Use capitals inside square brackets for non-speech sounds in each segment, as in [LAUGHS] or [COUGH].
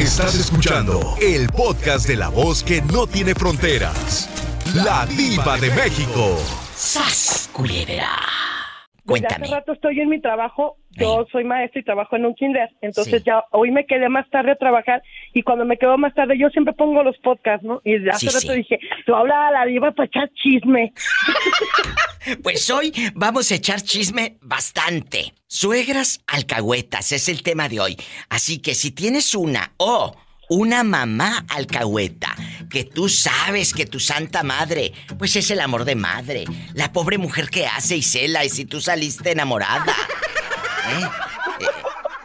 Estás escuchando el podcast de la voz que no tiene fronteras. La diva de México. ¡Sas, culebra! Pues hace rato estoy en mi trabajo, yo soy maestra y trabajo en un kinder, entonces ya hoy me quedé más tarde a trabajar y cuando me quedo más tarde yo siempre pongo los podcasts, ¿no? Y hace rato dije, tú habla a la diva para echar chisme. [LAUGHS] pues hoy vamos a echar chisme bastante. Suegras alcahuetas es el tema de hoy, así que si tienes una o una mamá alcahueta, que tú sabes que tu santa madre, pues es el amor de madre, la pobre mujer que hace y cela y si tú saliste enamorada. [LAUGHS] ¿eh?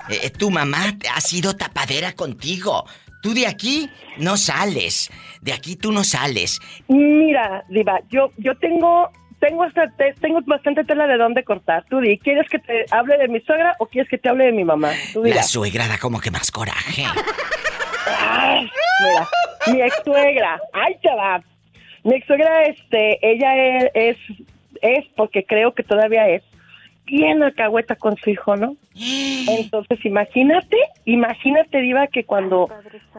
Eh, eh, tu mamá ha sido tapadera contigo. Tú de aquí no sales. De aquí tú no sales. Mira, Diva, yo, yo tengo tengo hasta tengo bastante tela de dónde cortar. Tú di, ¿quieres que te hable de mi suegra o quieres que te hable de mi mamá? la suegra da como que más coraje. [LAUGHS] Ay, mira, mi ex suegra, ay, chaval. Mi ex suegra, este, ella es, es, porque creo que todavía es, bien alcahueta con su hijo, ¿no? [GASPS] Entonces, imagínate, imagínate, Diva, que cuando,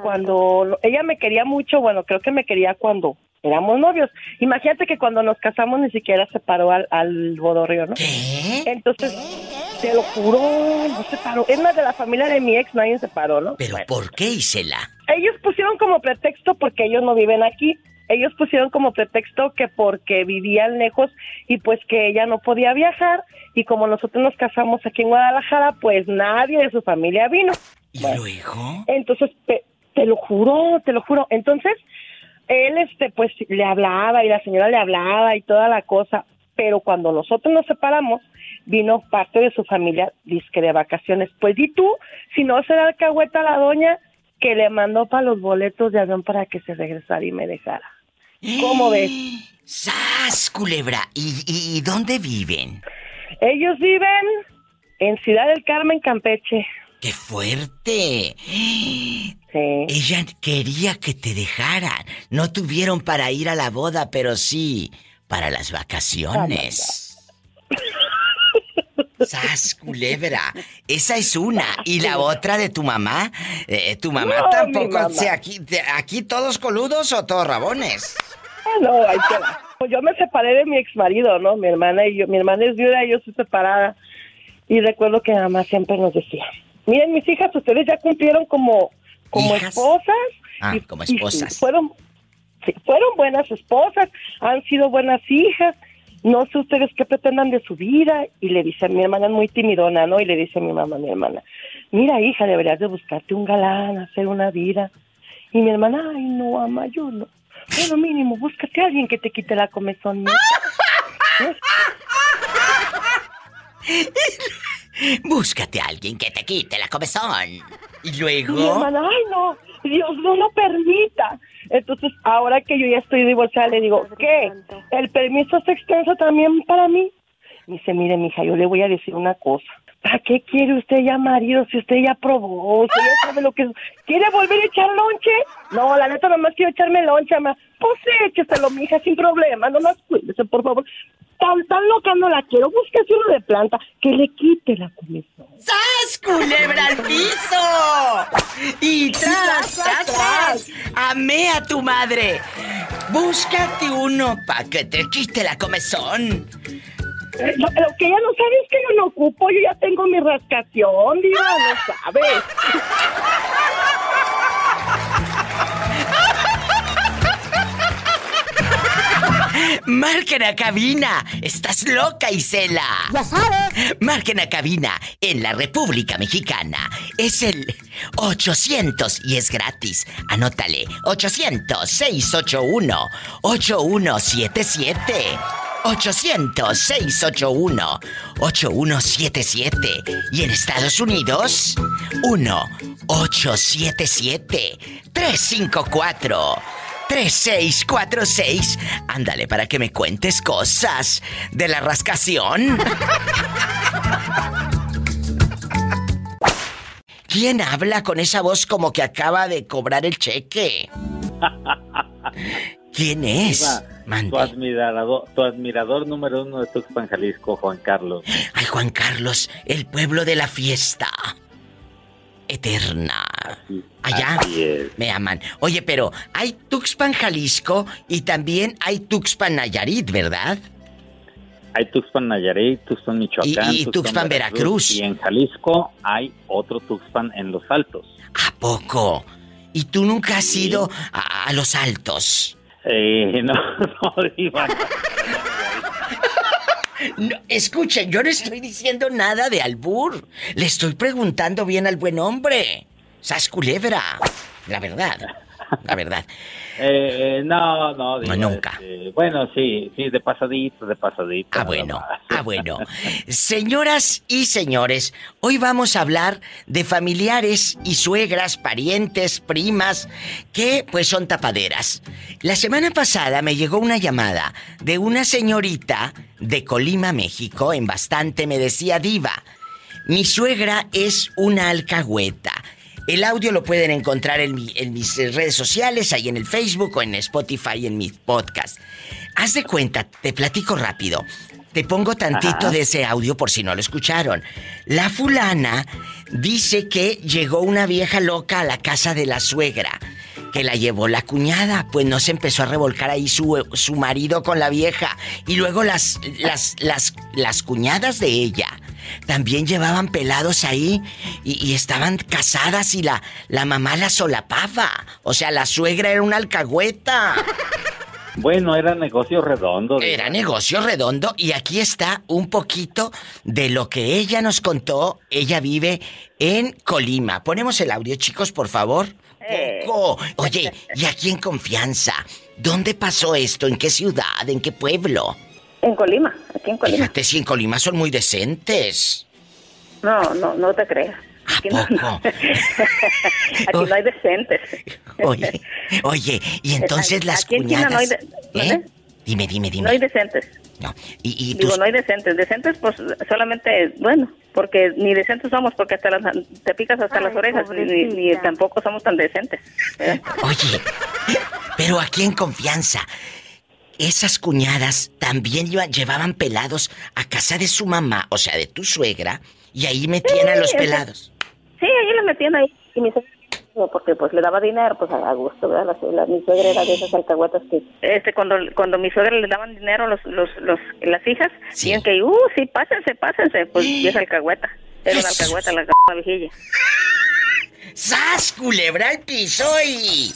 cuando ella me quería mucho, bueno, creo que me quería cuando éramos novios. Imagínate que cuando nos casamos ni siquiera se paró al, al bodorrio, ¿no? Entonces, te lo juro, no se paró. Es más, de la familia de mi ex nadie se paró, ¿no? ¿Pero por qué, Isela? Ellos pusieron como pretexto porque ellos no viven aquí. Ellos pusieron como pretexto que porque vivían lejos y pues que ella no podía viajar y como nosotros nos casamos aquí en Guadalajara, pues nadie de su familia vino. ¿Y luego? Entonces, te lo juro, te lo juro. Entonces, él este pues le hablaba y la señora le hablaba y toda la cosa, pero cuando nosotros nos separamos, vino parte de su familia disque de vacaciones. Pues y tú, si no se da alcahueta a la doña que le mandó para los boletos de avión para que se regresara y me dejara. ¿Cómo ves? ¡Sas, culebra! ¿Y, y dónde viven? Ellos viven en Ciudad del Carmen, Campeche. ¡Qué fuerte! Sí. Ella quería que te dejaran. No tuvieron para ir a la boda, pero sí para las vacaciones. ¡Sas, culebra! Esa es una. ¿Y la otra de tu mamá? Eh, ¿Tu mamá tampoco? aquí, ¿Aquí todos coludos o todos rabones? [LAUGHS] No, hay que... Pues yo me separé de mi ex marido, ¿no? Mi hermana y yo. Mi hermana es viuda y yo soy separada. Y recuerdo que mamá siempre nos decía, miren mis hijas, ustedes ya cumplieron como, como esposas. Ah, como esposas. fueron, fueron buenas esposas, han sido buenas hijas. No sé ustedes qué pretendan de su vida. Y le dice a mi hermana, es muy timidona, ¿no? Y le dice a mi mamá, mi hermana, mira hija, deberías de buscarte un galán, hacer una vida. Y mi hermana, ay no, ama, yo no. Bueno, mínimo, búscate a alguien que te quite la comezón. [LAUGHS] Búscate a alguien que te quite la comezón. Y luego. Mi hermana, ay no, Dios no lo permita. Entonces, ahora que yo ya estoy divorciada, le digo, ¿qué? ¿El permiso es extenso también para mí? Me dice, mire, mija, yo le voy a decir una cosa. ¿Para qué quiere usted ya marido si usted ya probó? Usted ya sabe lo que es. ¿Quiere volver a echar lonche? No, la neta, nomás quiero echarme lonche, ma. Pues écheselo, mija, sin problema. Nomás cuídese, por favor. Tan, tan loca no la quiero. Búsquese uno de planta que le quite la comisión. ¡Sas, culebra al piso! Y tras, tras, tras. Amé a tu madre. Búscate uno para que te quite la comezón. Lo, que ella no sabe es que yo no ocupo, yo ya tengo mi rascación, diva, no sabes. [LAUGHS] Marquen a cabina. Estás loca, Isela. Ya sabes. Marquen a cabina en la República Mexicana. Es el 800 y es gratis. Anótale. 800-681-8177. 800-681-8177. Y en Estados Unidos, 1-877-354. 3646. Ándale para que me cuentes cosas de la rascación. ¿Quién habla con esa voz como que acaba de cobrar el cheque? ¿Quién es? Tu admirador, tu admirador número uno de Tuxpan, Jalisco, Juan Carlos. Ay, Juan Carlos, el pueblo de la fiesta. Eterna. allá me aman. Oye, pero hay Tuxpan, Jalisco y también hay Tuxpan, Nayarit, ¿verdad? Hay Tuxpan, Nayarit, Tuxpan, Michoacán. Y, Tuxpan, Veracruz. Y en Jalisco hay otro Tuxpan en Los Altos. ¿A poco? ¿Y tú nunca has ido a, Los Altos? Eh, [LAUGHS] no, no, [LAUGHS] Iván. No, escuchen, yo no estoy diciendo nada de albur. Le estoy preguntando bien al buen hombre. Sas culebra. La verdad. [LAUGHS] La verdad. Eh, no, no, no nunca. Este, bueno, sí, sí, de pasadito, de pasadito. Ah, bueno, [LAUGHS] ah, bueno. Señoras y señores, hoy vamos a hablar de familiares y suegras, parientes, primas, que pues son tapaderas. La semana pasada me llegó una llamada de una señorita de Colima, México, en bastante me decía diva. Mi suegra es una alcahueta el audio lo pueden encontrar en, mis redes sociales, ahí en el Facebook o en Spotify en mis podcast. Haz de cuenta, te platico rápido. Te pongo tantito de ese audio por si no lo escucharon. La fulana dice que llegó una vieja loca a la casa de la suegra, que la llevó la cuñada, pues no se empezó a revolcar ahí su, su marido con la vieja. Y luego las, las, las, las cuñadas de ella también llevaban pelados ahí y, estaban casadas y la, la mamá la solapaba. O sea, la suegra era una alcahueta. Bueno, era negocio redondo. Era negocio redondo y aquí está un poquito de lo que ella nos contó. Ella vive en Colima. Ponemos el audio, chicos, por favor. Eh. Oye, y aquí en confianza, ¿dónde pasó esto? ¿En qué ciudad? ¿En qué pueblo? En Colima, aquí en Colima. Fíjate, si en Colima son muy decentes. No, no, no te creas. Aquí, no, [LAUGHS] aquí no hay decentes. Oye, oye, y entonces las aquí cuñadas... no hay ¿Eh? Dime, dime, dime. No hay decentes. No, y, Digo, no hay decentes. Decentes, pues, solamente, bueno, porque ni decentes somos, porque hasta las, te picas hasta las orejas, ni, ni, tampoco somos tan decentes. Oye, pero aquí en confianza, esas cuñadas también llevaban pelados a casa de su mamá, o sea, de tu suegra, y ahí metían a los pelados. Sí, ahí los metían ahí. Y mi suegra, porque pues le daba dinero, pues a gusto, ¿verdad? La, mi suegra era de esas alcahuetas que, este, cuando, cuando mi suegra le daban dinero los, los, los, las hijas, sí. que, uh, sí, pásense, pásense, pues y esa alcahueta. Era una alcahueta, la, la [LAUGHS] viejilla. ¡Sas, culebra al piso y...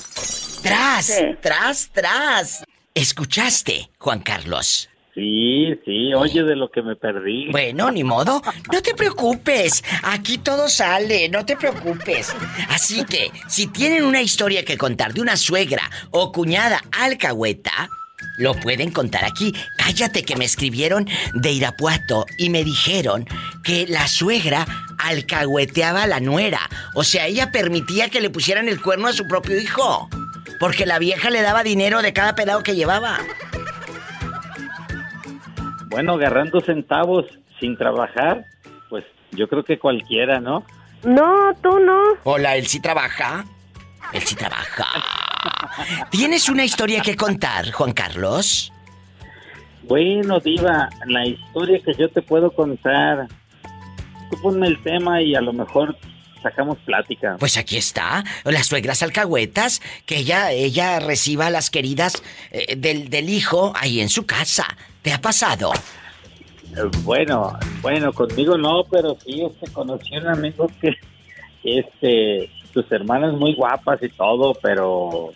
Tras, tras, tras. ¿Escuchaste, Juan Carlos? Sí, sí, oye de lo que me perdí. Bueno, ni modo. No te preocupes. Aquí todo sale, no te preocupes. Así que, si tienen una historia que contar de una suegra o cuñada alcahueta, lo pueden contar aquí. Cállate que me escribieron de Irapuato y me dijeron que la suegra alcahueteaba a la nuera. O sea, ella permitía que le pusieran el cuerno a su propio hijo. Porque la vieja le daba dinero de cada pelado que llevaba. Bueno, agarrando centavos sin trabajar, pues yo creo que cualquiera, ¿no? No, tú no. Hola, él sí trabaja. Él sí trabaja. ¿Tienes una historia que contar, Juan Carlos? Bueno, Diva, la historia que yo te puedo contar. Tú ponme el tema y a lo mejor sacamos plática. Pues aquí está, las suegras alcahuetas, que ella, ella reciba a las queridas eh, del, del, hijo ahí en su casa. ¿Te ha pasado? Eh, bueno, bueno, conmigo no, pero sí, este, conocí a un amigo que, este, sus hermanas muy guapas y todo, pero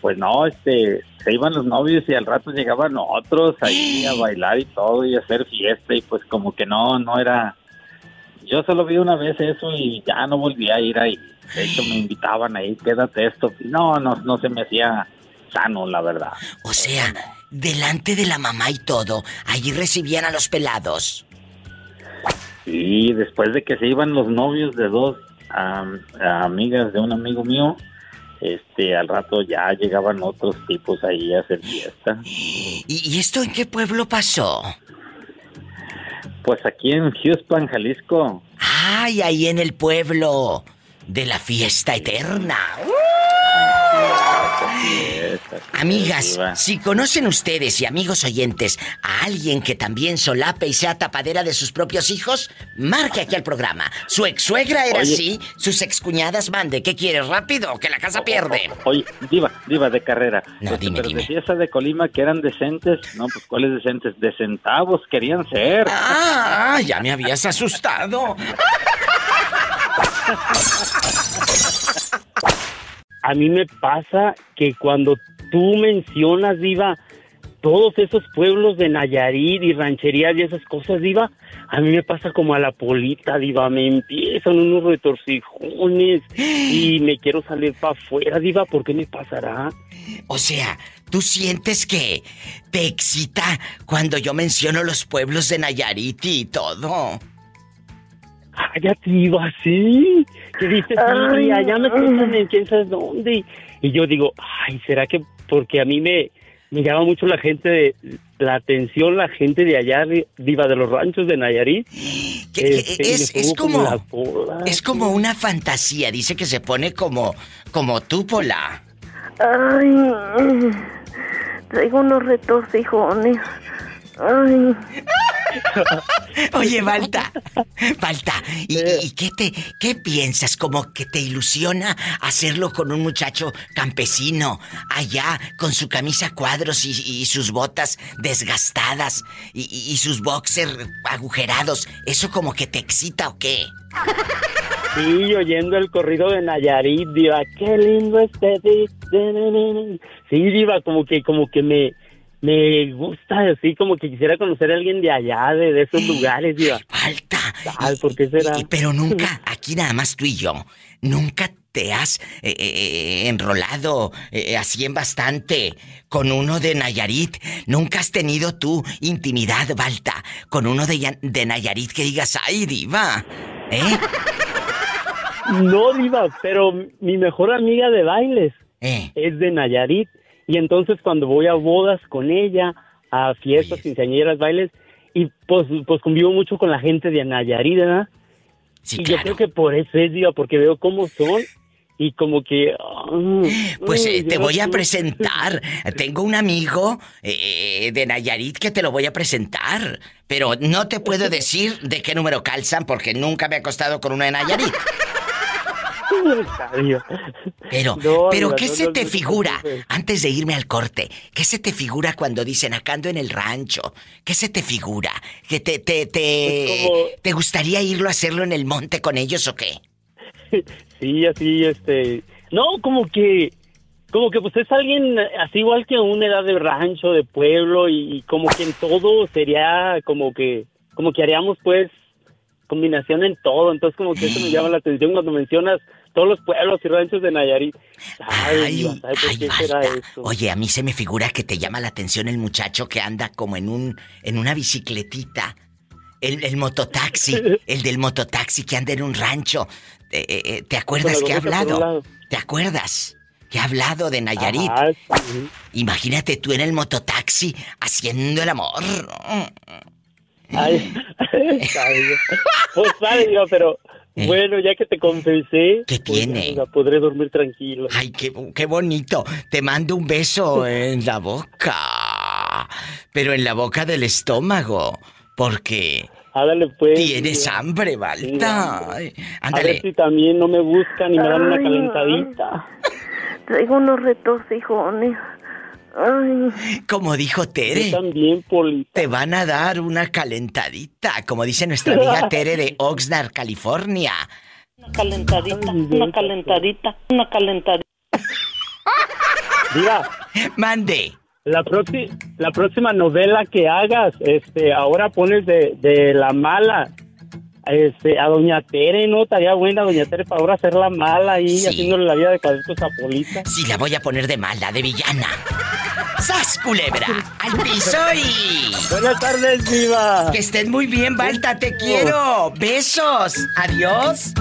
pues no, este, se iban los novios y al rato llegaban otros ahí a bailar y todo y a hacer fiesta y pues como que no, no era yo solo vi una vez eso y ya no volví a ir ahí. De hecho, me invitaban ahí, quédate esto. No, no, no se me hacía sano, la verdad. O sea, delante de la mamá y todo, allí recibían a los pelados. Sí, después de que se iban los novios de dos amigas de un amigo mío, este, al rato ya llegaban otros tipos ahí a hacer fiesta. ¿Y, esto en qué pueblo pasó? Pues aquí en Houston, Jalisco. Ay, ahí en el pueblo de la fiesta eterna. Amigas, si conocen ustedes y amigos oyentes a alguien que también solape y sea tapadera de sus propios hijos, marque aquí al programa. Su ex suegra era así, sus excuñadas mande. ¿Qué quieres? ¿Rápido? Que la casa pierde. Oye, diva, diva de carrera. No, Este, dime, pero dime. decía esa de Colima que eran decentes. No, pues ¿cuáles decentes? De centavos querían ser. Ah, ya me habías asustado. A mí me pasa que cuando tú mencionas, Diva, todos esos pueblos de Nayarit y rancherías y esas cosas, Diva, a mí me pasa como a la polita, Diva, me empiezan unos retorcijones y me quiero salir para afuera, Diva, ¿por qué me pasará? O sea, ¿tú sientes que te excita cuando yo menciono los pueblos de Nayarit y todo? Cállate, Diva, sí. Que dices, Ay, allá me ay. escuchan en quién sabe dónde. Y yo digo, ay, ¿será que porque a mí me, me llama mucho la gente de la atención, la gente de allá, Diva, de los ranchos de Nayarit? Este, es, es como es como una fantasía, dice que se pone como como tú Pola. Ay, traigo unos retorcijones. Ay, [LAUGHS] [LAUGHS] Oye, Balta, Balta, ¿y, qué te qué piensas? Como que te ilusiona hacerlo con un muchacho campesino allá con su camisa cuadros y, sus botas desgastadas y, sus boxers agujerados. ¿Eso como que te excita o qué? Sí, oyendo el corrido de Nayarit, Diva, qué lindo este. Sí, Diva, como que, como que me, me gusta, así como que quisiera conocer a alguien de allá, de, de esos lugares, Diva. [LAUGHS] Falta. Ay, ¿por qué será? Y- pero nunca, [LAUGHS] aquí nada más tú y yo, nunca te has eh, eh, enrolado eh, así en bastante con uno de Nayarit. Nunca has tenido tú intimidad, Balta, con uno de, Ya- de Nayarit que digas, ay, diva. ¿Eh? [LAUGHS] No, Diva, pero mi mejor amiga de bailes ¿Eh? es de Nayarit. Y entonces cuando voy a bodas con ella, a fiestas, quinceañeras, bailes, y pues, pues convivo mucho con la gente de Nayarit, ¿verdad? Sí, y yo creo que por eso es, Diva, porque veo cómo son y como que... ah, Pues ay, eh, te voy a presentar. Tengo un amigo eh, de Nayarit que te lo voy a presentar. Pero no te puedo [LAUGHS] decir de qué número calzan porque nunca me he acostado con uno de Nayarit. Pero, No, pero ¿qué no, se te figura? Antes de irme al corte, ¿qué se te figura cuando dicen acá ando en el rancho? ¿Qué se te figura? ¿Que te, te, te, como- te gustaría irlo a hacerlo en el monte con ellos o qué? [LAUGHS] Sí, así, este... No, como que... Como que pues es alguien así igual que a una edad de rancho, de pueblo y, y como que en todo sería como que... Como que haríamos pues combinación en todo. Entonces como que eso me llama la atención cuando mencionas todos los pueblos y ranchos de Nayarit. Ay, Ay, ¿sabe por ay, qué será eso? Oye, a mí se me figura que te llama la atención el muchacho que anda como en un en una bicicletita. El, el mototaxi, [LAUGHS] el del mototaxi que anda en un rancho. Eh, eh, eh, ¿Te acuerdas que ha hablado? lado. ¿Te acuerdas? Que ha hablado de Nayarit. Ah, sí. Imagínate tú en el mototaxi haciendo el amor. Ay. [LAUGHS] Pues sabe, pero Eh. bueno, ya que te confesé, ¿Qué pues, tiene? ya podré dormir tranquilo. Ay, qué, qué bonito. Te mando un beso en la boca. Pero en la boca del estómago. Porque Ándale, pues. tienes hambre, Sí, Balta. hombre. Ay, A ver Ándale. si también no me buscan y me dan una calentadita. traigo unos retorcijones. Ay, Como dijo Yo Tere, también, Polita. te van a dar una calentadita. Como dice nuestra amiga [LAUGHS] Tere de Oxnard, California. Una calentadita, una calentadita, una calentadita. Mira, Mande. la, próxima la próxima novela que hagas, este, ahora pones de, de la mala. Este, a Doña Tere, ¿no? Estaría buena Doña Tere para ahora hacer la mala ahí, Sí. haciéndole la vida de cadetos a Polita. Sí, la voy a poner de mala, de villana. ¡Sas, culebra! ¡Al piso y... Buenas tardes, Viva. Que estén muy bien, Balta, te quiero. Besos. Adiós.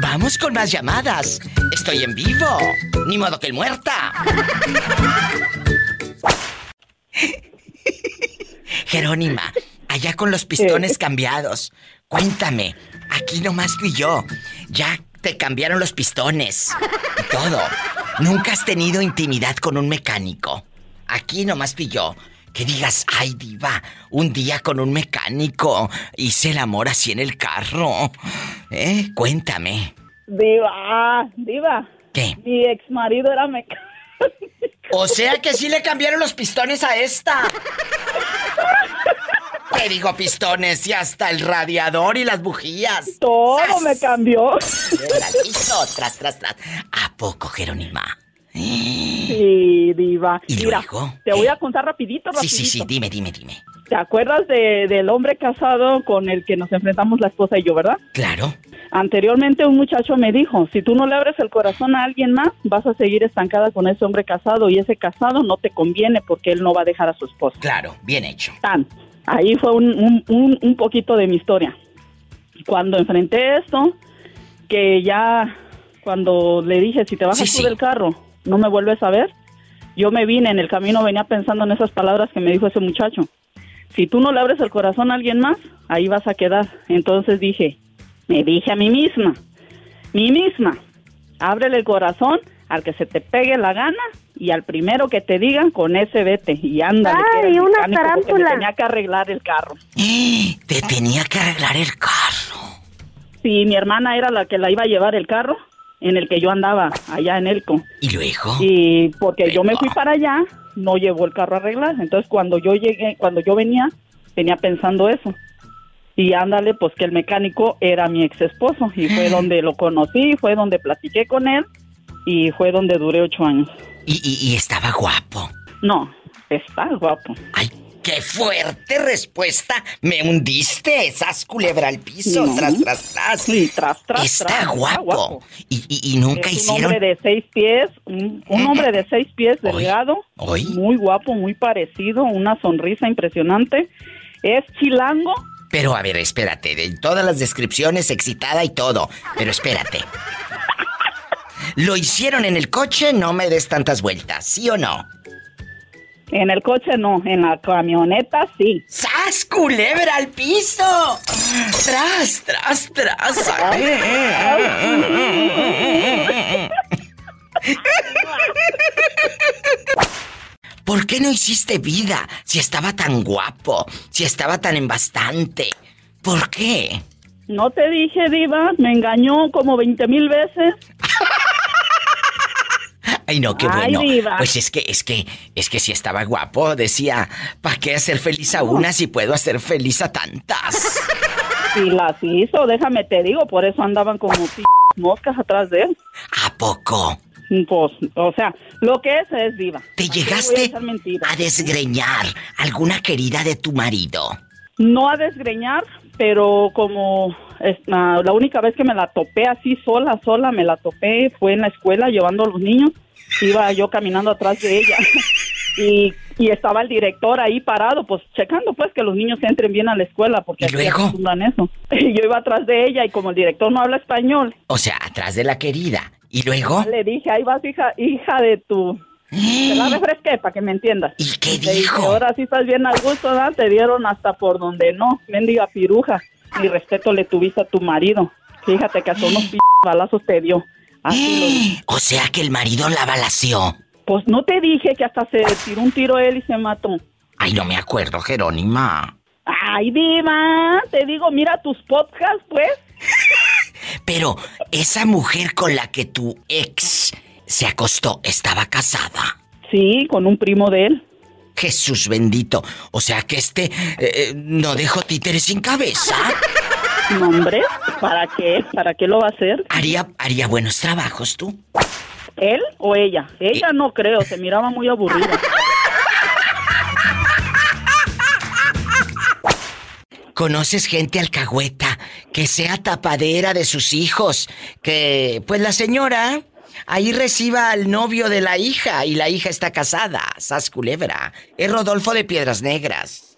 Vamos con más llamadas. Estoy en vivo. Ni modo que el muerta. [LAUGHS] Jerónima, allá con los pistones cambiados. Cuéntame, aquí nomás tú y yo. Ya te cambiaron los pistones. Y todo. ¿Nunca has tenido intimidad con un mecánico? Aquí nomás pilló. Que digas, ay diva, un día con un mecánico hice el amor así en el carro. ¿Eh? Cuéntame. Diva, diva. ¿Qué? Mi ex marido era mecánico. O sea que sí le cambiaron los pistones a esta. [LAUGHS] ¿Qué digo pistones? Y hasta el radiador y las bujías. Todo ¡Sas! me cambió. Hizo tras, tras, tras. ¿A poco, Jerónima? Sí, diva. ¿Y Mira, luego? te voy a contar rapidito, Sí, rapidito. sí, sí, dime, dime, dime. ¿Te acuerdas de- del hombre casado con el que nos enfrentamos la esposa y yo, verdad? Claro. Anteriormente un muchacho me dijo, si tú no le abres el corazón a alguien más, vas a seguir estancada con ese hombre casado y ese casado no te conviene porque él no va a dejar a su esposa. Claro, bien hecho. Tan. Ahí fue un, un, un- un poquito de mi historia. Cuando enfrenté esto, que ya cuando le dije, si te bajas Sí, tú sí. del carro, no me vuelves a ver, yo me vine en el camino, venía pensando en esas palabras que me dijo ese muchacho. Si tú no le abres el corazón a alguien más, ahí vas a quedar. Entonces dije, me dije a mí misma, mí misma, ábrele el corazón al que se te pegue la gana y al primero que te digan con ese vete y ándale. que era ¡Ay, el una mecánico porque me tarántula! tenía que arreglar el carro. Te tenía que arreglar el carro. Sí, mi hermana era la que la iba a llevar el carro en el que yo andaba allá en Elco. ¿Y luego? Y porque yo me fui para allá, no llevó el carro a arreglar. Entonces cuando yo llegué, cuando yo venía, venía pensando eso. Y ándale, pues que el mecánico era mi ex esposo. Y fue donde lo conocí, fue donde platiqué con él y fue donde duré ocho años. Y, y- y estaba guapo. No, está guapo. ¡Ay, qué fuerte respuesta! Me hundiste, esas culebra al piso, No. tras, tras, tras. Sí, tras, tras, Está tras, está guapo. Y, y- y nunca es un hicieron. hombre de seis pies, un, un hombre de seis pies delgado, hoy. muy guapo, muy parecido, una sonrisa impresionante. Es chilango, Pero a ver, espérate, de todas las descripciones, excitada y todo. Pero espérate. ¿Lo hicieron en el coche? No me des tantas vueltas, ¿sí o no? en el coche no, en la camioneta sí. ¡Sas, culebra al piso! ¡Tras, tras, tras! ¿Por qué no hiciste vida si estaba tan guapo, si estaba tan en bastante? ¿Por qué? No te dije, diva, me engañó como 20 mil veces. [LAUGHS] Ay, no, qué Ay, bueno. diva. Pues es que, es que, es que si estaba guapo, decía, ¿para qué hacer feliz a una si puedo hacer feliz a tantas? [LAUGHS] Si las hizo, déjame te digo, por eso andaban como p moscas atrás de él. ¿A poco? Pues, o sea, lo que es es diva. ¿Te ¿Para qué voy a llegaste a desgreñar alguna querida de tu marido? No a desgreñar, pero como es, ah, la única vez que me la topé así sola, sola, me la topé fue en la escuela llevando a los niños. Iba yo caminando atrás de ella [LAUGHS] y, y estaba el director ahí parado, pues checando pues que los niños entren bien a la escuela porque ¿Y aquí acostumbran eso. [LAUGHS] Y yo iba atrás de ella y como el director no habla español, O sea, atrás de la querida. ¿Y luego? le dije, ahí vas hija, hija de tu... Te la [GASPS] refresqué para que me entiendas. ¿Y qué dije, dijo? ahora sí estás bien al gusto, ¿verdad? Te dieron hasta por donde no. Mendiga piruja. Ni respeto le tuviste a tu marido. Fíjate que hasta unos p balazos te dio. Así lo dije. O sea que el marido la balació. Pues no te dije que hasta se tiró un tiro él y se mató. Ay, no me acuerdo, Jerónima. Ay, diva, te digo, mira tus podcasts, pues. Pero esa mujer con la que tu ex se acostó estaba casada. Sí, con un primo de él. Jesús bendito. O sea que este eh, eh, no dejó títeres sin cabeza. No, hombre, ¿para qué? ¿Para qué lo va a hacer? Haría, haría buenos trabajos tú. ¿Él o ella? Ella no creo, se miraba muy aburrida. ¿Conoces gente alcahueta que sea tapadera de sus hijos? Que, pues la señora ahí reciba al novio de la hija y la hija está casada. Sas culebra. Es Rodolfo de Piedras Negras.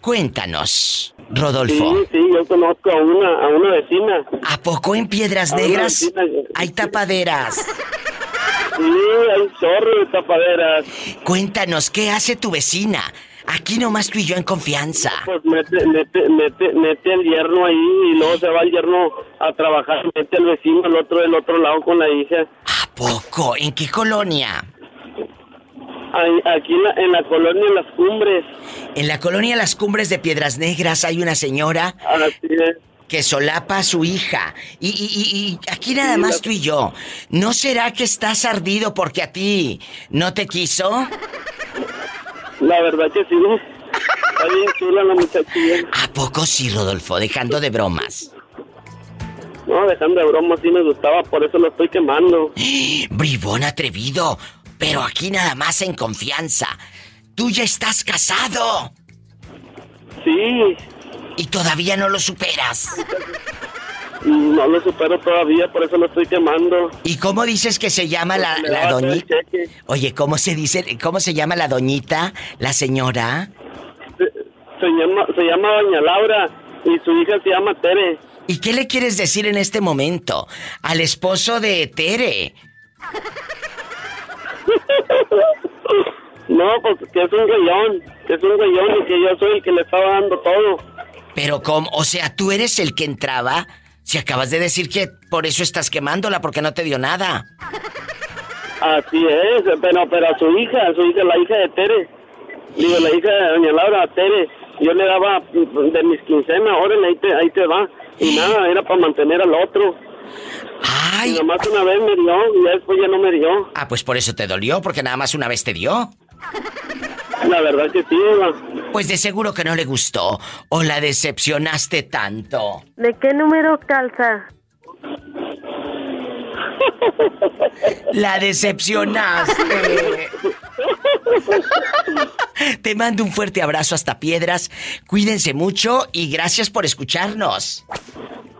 Cuéntanos, Rodolfo. Sí, sí, yo conozco a una, a una vecina. ¿A poco en Piedras A Negras vecina. hay tapaderas? Sí, hay un chorro de tapaderas. Cuéntanos, ¿qué hace tu vecina? Aquí nomás tú y yo en confianza. Pues mete, mete, mete, mete el yerno ahí y luego se va el yerno a trabajar, mete al vecino al otro del otro lado con la hija. ¿A poco? ¿En qué colonia? Aquí en la, en la colonia Las Cumbres. En la colonia Las Cumbres de Piedras Negras hay una señora es. que solapa a su hija. Y, y- y- y aquí nada más tú y yo. ¿No será que estás ardido porque a ti no te quiso? La verdad que sí. Está bien chula la muchachilla. ¿A poco sí, Rodolfo? Dejando de bromas. No, dejando de broma, sí me gustaba, por eso lo estoy quemando. Bribón atrevido. Pero aquí nada más en confianza. Tú ya estás casado. Sí, Y todavía no lo superas. No lo supero todavía, por eso lo estoy quemando. ¿Y cómo dices que se llama la, la doñita? Oye, ¿cómo se dice? ¿Cómo se llama la doñita? ¿La señora? Se, se llama, se llama Doña Laura y su hija se llama Tere. ¿Y qué le quieres decir en este momento al esposo de Tere? [LAUGHS] No, pues que es un güeyón, que es un y que yo soy el que le estaba dando todo. Pero cómo, o sea, tú eres el que entraba. Si acabas de decir que por eso estás quemándola porque no te dio nada. Así es, pero, pero a su hija, a su hija, la hija de Tere. Digo, la hija de Doña Laura, Tere. Yo le daba de mis quincenas, órale, ahí te, ahí te va. Y nada, era para mantener al otro. Y Ay. nomás una vez me dio y después ya no me dio. Ah, pues por eso te dolió, porque nada más una vez te dio. La verdad que sí, Eva. Pues de seguro que no le gustó. O la decepcionaste tanto. ¿De qué número calza? La decepcionaste. Te mando un fuerte abrazo hasta Piedras. Cuídense mucho y gracias por escucharnos.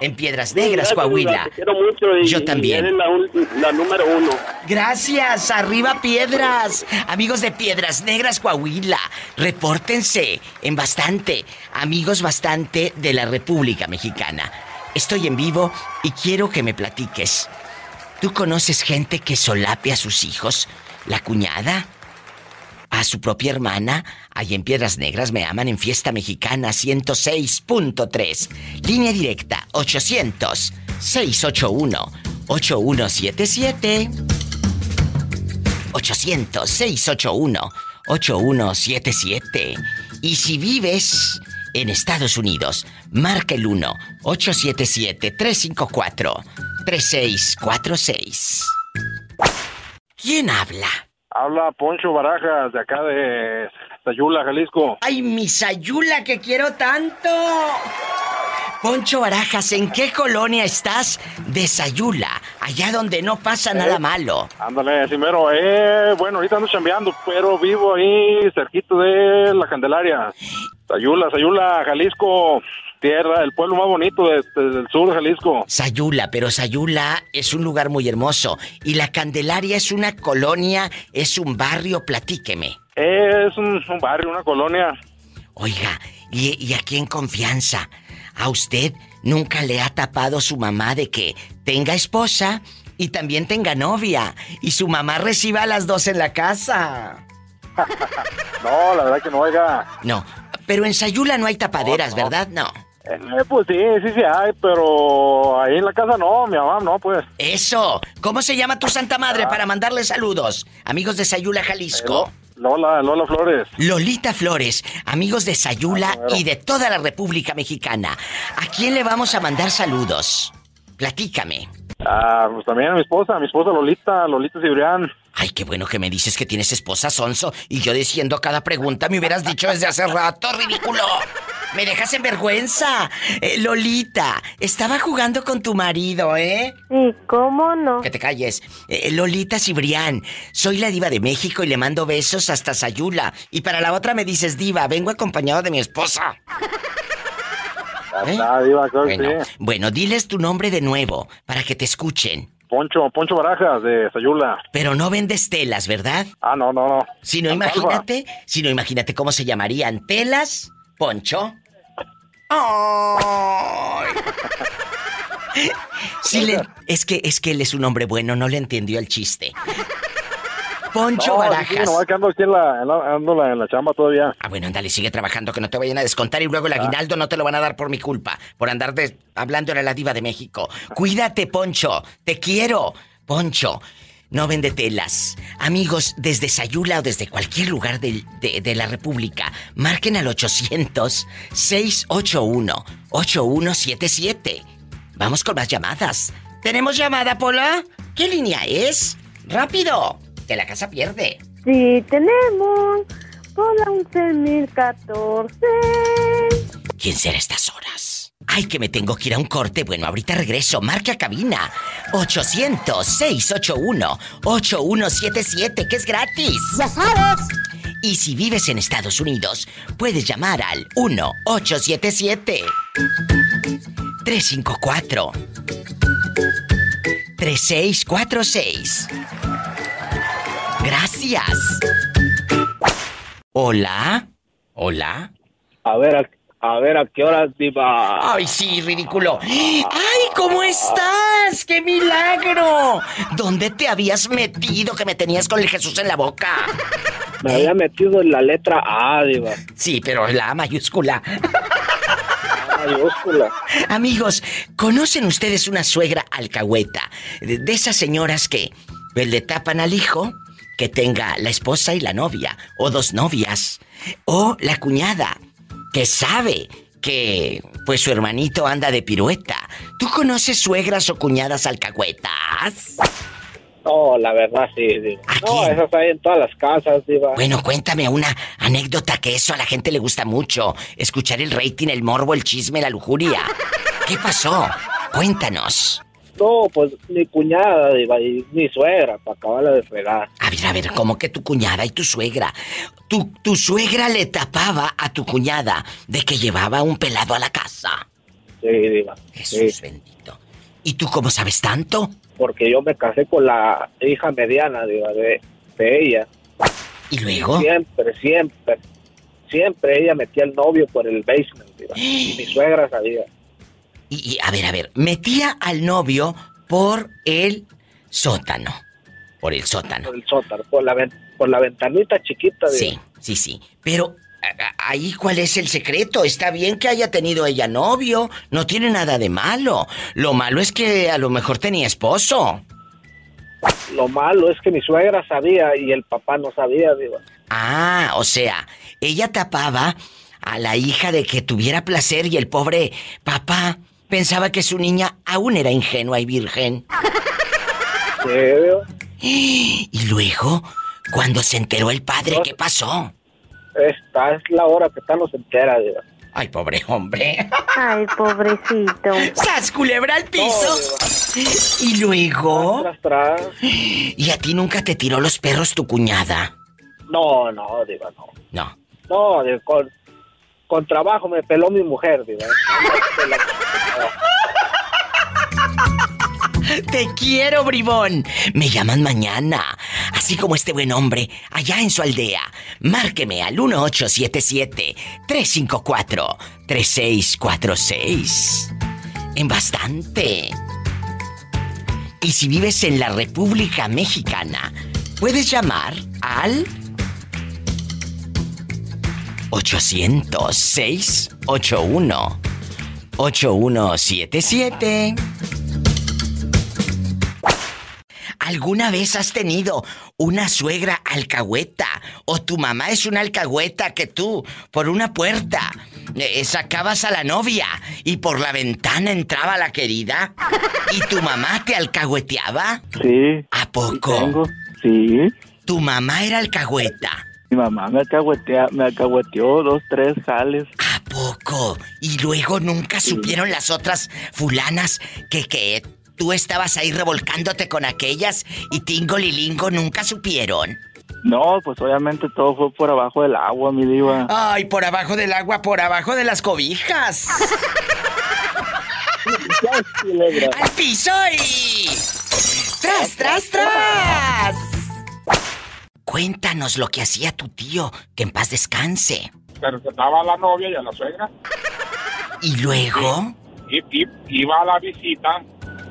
En Piedras Negras, Gracias, Coahuila. Eva, Te quiero mucho y, Yo también. y eres la, ul- la número uno. Gracias, arriba Piedras. Amigos de Piedras Negras, Coahuila, repórtense en bastante. Amigos bastante de la República Mexicana. Estoy en vivo y quiero que me platiques. ¿Tú conoces gente que solape a sus hijos? ¿La cuñada? ¿A su propia hermana? Ahí en Piedras Negras me aman en Fiesta Mexicana 106.3. Línea directa 800-681-8177. 800-681-8177. Y si vives en Estados Unidos, marca el 1-877-354-3646. ¿Quién habla? Habla Poncho Barajas de acá de Sayula, Jalisco. ¡Ay, mi Sayula que quiero tanto! Poncho Barajas, ¿en qué colonia estás de Sayula? Allá donde no pasa nada malo. Ándale, Cimero. Eh, bueno, ahorita ando chambeando, pero vivo ahí cerquito de la Candelaria. Sayula, Sayula, Jalisco. Tierra, el pueblo más bonito de- de- del sur de Jalisco. Sayula, pero Sayula es un lugar muy hermoso. Y la Candelaria es una colonia, es un barrio, platíqueme. Es un, un barrio, una colonia. Oiga, y, y aquí en confianza, ¿a usted nunca le ha tapado su mamá de que tenga esposa y también tenga novia? Y su mamá reciba a las dos en la casa. [LAUGHS] No, la verdad que no, oiga. No, pero en Sayula no hay tapaderas, No, no. ¿verdad? No. Eh, pues sí, sí, sí hay, pero ahí en la casa no, mi mamá no, pues. Eso. ¿Cómo se llama tu santa madre para mandarle saludos? Amigos de Sayula, Jalisco. Lola, Lola Flores. Lolita Flores, amigos de Sayula Ah, y de toda la República Mexicana. ¿A quién le vamos a mandar saludos? Platícame. Ah, pues también a mi esposa, a mi esposa Lolita, Lolita Cibrián. Ay, qué bueno que me dices que tienes esposa Sonso y yo diciendo cada pregunta me hubieras dicho desde hace rato, ridículo. Me dejas en vergüenza. Eh, Lolita, estaba jugando con tu marido, ¿eh? ¿Y cómo no? Que te calles. Eh, Lolita Cibrián, soy la diva de México y le mando besos hasta Sayula. Y para la otra me dices diva, vengo acompañado de mi esposa. ¿Eh? [LAUGHS] Ah, bueno, diles tu nombre de nuevo para que te escuchen. Poncho, Poncho Barajas de Sayula. Pero no vendes telas, ¿verdad? Ah, no, no, no. Si no, imagínate, si no, imagínate cómo se llamarían telas, Poncho. ¡Ay! [LAUGHS] Sí le- es que es que él es un hombre bueno, no le entendió el chiste. Poncho no, Barajas. Sí, nomás que ando aquí en la, en la- ando la- en la chamba todavía. Ah, bueno, ándale, sigue trabajando, que no te vayan a descontar y luego Ah. el aguinaldo no te lo van a dar por mi culpa, por andar de, hablando a la diva de México. Cuídate, Poncho, te quiero. Poncho, no vende telas. Amigos, desde Sayula o desde cualquier lugar del- de, de la República, marquen al 800-681-8177. Vamos con más llamadas. ¿Tenemos llamada, Pola? ¿Qué línea es? ¡Rápido! Que la casa pierde. Sí, tenemos por la 11.014. ¿Quién será a estas horas? Ay, que me tengo que ir a un corte. Bueno, ahorita regreso. Marca cabina. 800-681-8177, que es gratis. ¡Ya sabes! Y si vives en Estados Unidos, puedes llamar al 1-877 354 3646. Gracias. Hola. Hola. A ver, a, a ver a qué horas diva. Ay, sí, ridículo. ¡Ay, cómo estás! ¡Qué milagro! ¿Dónde te habías metido que me tenías con el Jesús en la boca? Me había metido en la letra A, diva. Sí, pero la A mayúscula. A mayúscula. Amigos, ¿conocen ustedes una suegra alcahueta? De, de esas señoras que le tapan al hijo que tenga la esposa y la novia, o dos novias, o la cuñada que sabe que pues su hermanito anda de pirueta. ¿Tú conoces suegras o cuñadas alcahuetas? No, la verdad sí, diva. ¿A No, quién? esas hay en todas las casas, diva. Bueno, cuéntame una anécdota que eso a la gente le gusta mucho. Escuchar el rating, el morbo, el chisme, la lujuria. ¿Qué pasó? Cuéntanos. No, pues mi cuñada, diva, y mi suegra, para acabarla de fregar. A ver, a ver, ¿cómo que tu cuñada y tu suegra? Tu, tu suegra le tapaba a tu cuñada de que llevaba un pelado a la casa. Sí, diva. Jesús Sí, bendito. ¿Y tú cómo sabes tanto? porque yo me casé con la hija mediana, diva, de, de ella. ¿Y luego? Siempre, siempre, siempre ella metía al novio por el basement, diva. Y mi suegra sabía. Y, y, a ver, a ver, metía al novio por el sótano. Por el sótano. por el sótano, por la, ven- por la ventanita chiquita. De, Sí, sí, sí. Pero ahí cuál es el secreto. Está bien que haya tenido ella novio. No tiene nada de malo. Lo malo es que a lo mejor tenía esposo. Lo malo es que mi suegra sabía y el papá no sabía, digo. Ah, o sea, ella tapaba a la hija de que tuviera placer y el pobre papá pensaba que su niña aún era ingenua y virgen. Y luego, cuando se enteró el padre, ¿qué pasó? Esta es la hora que está no se entera. Ay, pobre hombre. Ay, pobrecito. ¡Sas, culebra al piso! Y luego... Tras, tras. ¿Y a ti nunca te tiró los perros tu cuñada? No, no, digo, no. No. No, digo, con, con trabajo me peló mi mujer, digo. Te quiero, bribón. Me llaman mañana. Así como este buen hombre, allá en su aldea. Márqueme al 1877-354-3646. En bastante. Y si vives en la República Mexicana, puedes llamar al 800-681-8177. ¿Alguna vez has tenido una suegra alcahueta? ¿O tu mamá es una alcahueta que tú, por una puerta, eh, sacabas a la novia y por la ventana entraba la querida? ¿Y tu mamá te alcahueteaba? Sí. ¿A poco? Tengo. Sí. ¿Tu mamá era alcahueta? Mi mamá me, alcahuetea, me alcahueteó dos, tres jales. ¿A poco? Y luego nunca supieron las otras fulanas que, que tú estabas ahí revolcándote con aquellas y Tingo Lilingo nunca supieron. No, pues obviamente todo fue por abajo del agua, mi diva. Ay, por abajo del agua, por abajo de las cobijas. [LAUGHS] ¡Al piso y... ¡Tras, tras, tras! Cuéntanos lo que hacía tu tío, que en paz descanse. Pero se daba a la novia y a la suegra. ¿Y luego? Y, y- iba a la visita.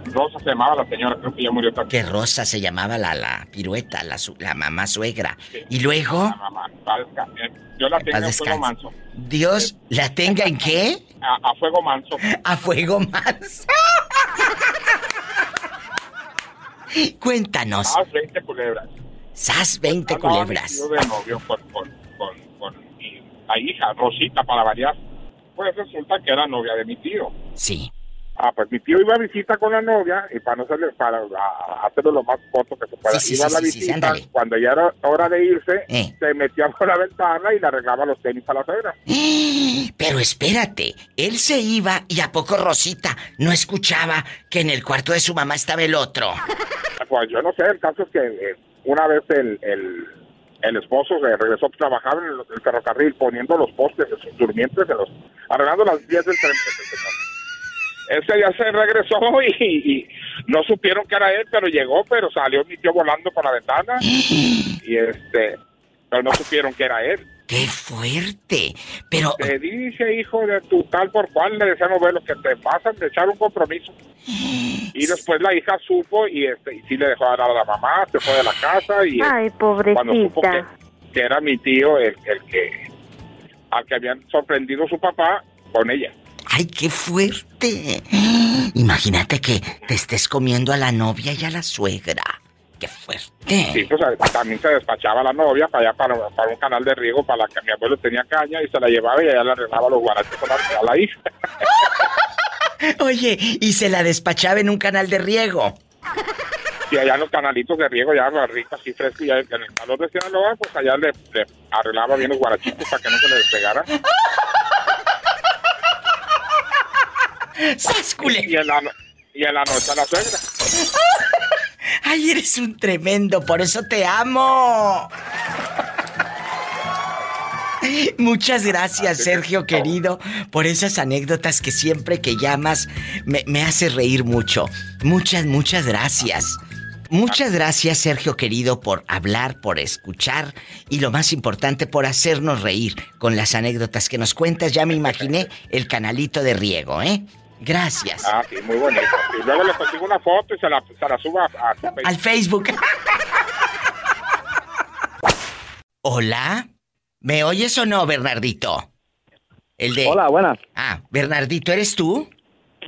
Rosa se llamaba la señora, creo que ya murió también. Que Rosa se llamaba la, la pirueta, la, su- la mamá suegra. ¿Y luego? La mamá, eh, Yo la En tengo a fuego manso. Dios la tenga en qué? A, a fuego manso. A fuego más. [LAUGHS] Cuéntanos. Sas 20 culebras. Sas 20 Andaba culebras. mi tío de novio con, con, con, con mi- la hija, Rosita, para variar. Pues resulta que era novia de mi tío. Sí. Ah, pues mi tío iba a visita con la novia y para no hacerle, para a- hacerlo lo más corto que se pueda. Sí, sí, iba sí, a la visita, cuando ya era hora de irse, Eh. se metía por la ventana y le arreglaba los tenis a la suegra. [GASPS] Pero espérate, él se iba y a poco Rosita no escuchaba que en el cuarto de su mamá estaba el otro. [LAUGHS] Pues yo no sé, el caso es que eh, una vez el, el, el esposo se regresó, trabajaba en el, el ferrocarril poniendo los postes de sus durmientes, en los, arreglando las vías del tren. Ese día se regresó [LAUGHS] y, y no supieron que era él, pero llegó, pero salió mi tío volando por la ventana [GASPS] y este, pero no supieron que era él. ¡Qué fuerte! Pero, Te dice, hijo de tu tal por cual, le decíamos, ver lo que te pasan de echar un compromiso. Y después la hija supo y este y sí le dejó hablar a la mamá, se fue de la casa y Ay, cuando supo que, pobrecita. que era mi tío el, el que al que habían sorprendido su papá con ella. ¡ay, qué fuerte! Imagínate que te estés comiendo a la novia y a la suegra. ¡Qué fuerte! Sí, pues también se despachaba la novia para allá, para, para un canal de riego para la que mi abuelo tenía caña y se la llevaba y allá le arreglaba los guaraches a la, a la hija. [LAUGHS] Oye, y se la despachaba en un canal de riego. Y allá en los canalitos de riego ya rico, así fresco, y ya en el calor de Sinaloa, pues allá le, le arreglaba bien los guarachitos para que no se le despegara. [LAUGHS] ¡Sas, culé! Y en la, y en la noche a la suegra. [LAUGHS] ¡Ay, eres un tremendo! ¡Por eso te amo! Muchas gracias, Sergio querido, por esas anécdotas que siempre que llamas me, me hace reír mucho. Muchas, muchas gracias. Muchas gracias, Sergio querido, por hablar, por escuchar y lo más importante, por hacernos reír con las anécdotas que nos cuentas. Ya me imaginé el canalito de riego, ¿eh? Gracias. Ah, sí, muy bonito. Y luego le consigo una foto y se la, se la subo a, a su Facebook. Al Facebook. Hola. ¿Me oyes o no, Bernardito? El de. Hola, buenas. Ah, Bernardito, ¿eres tú?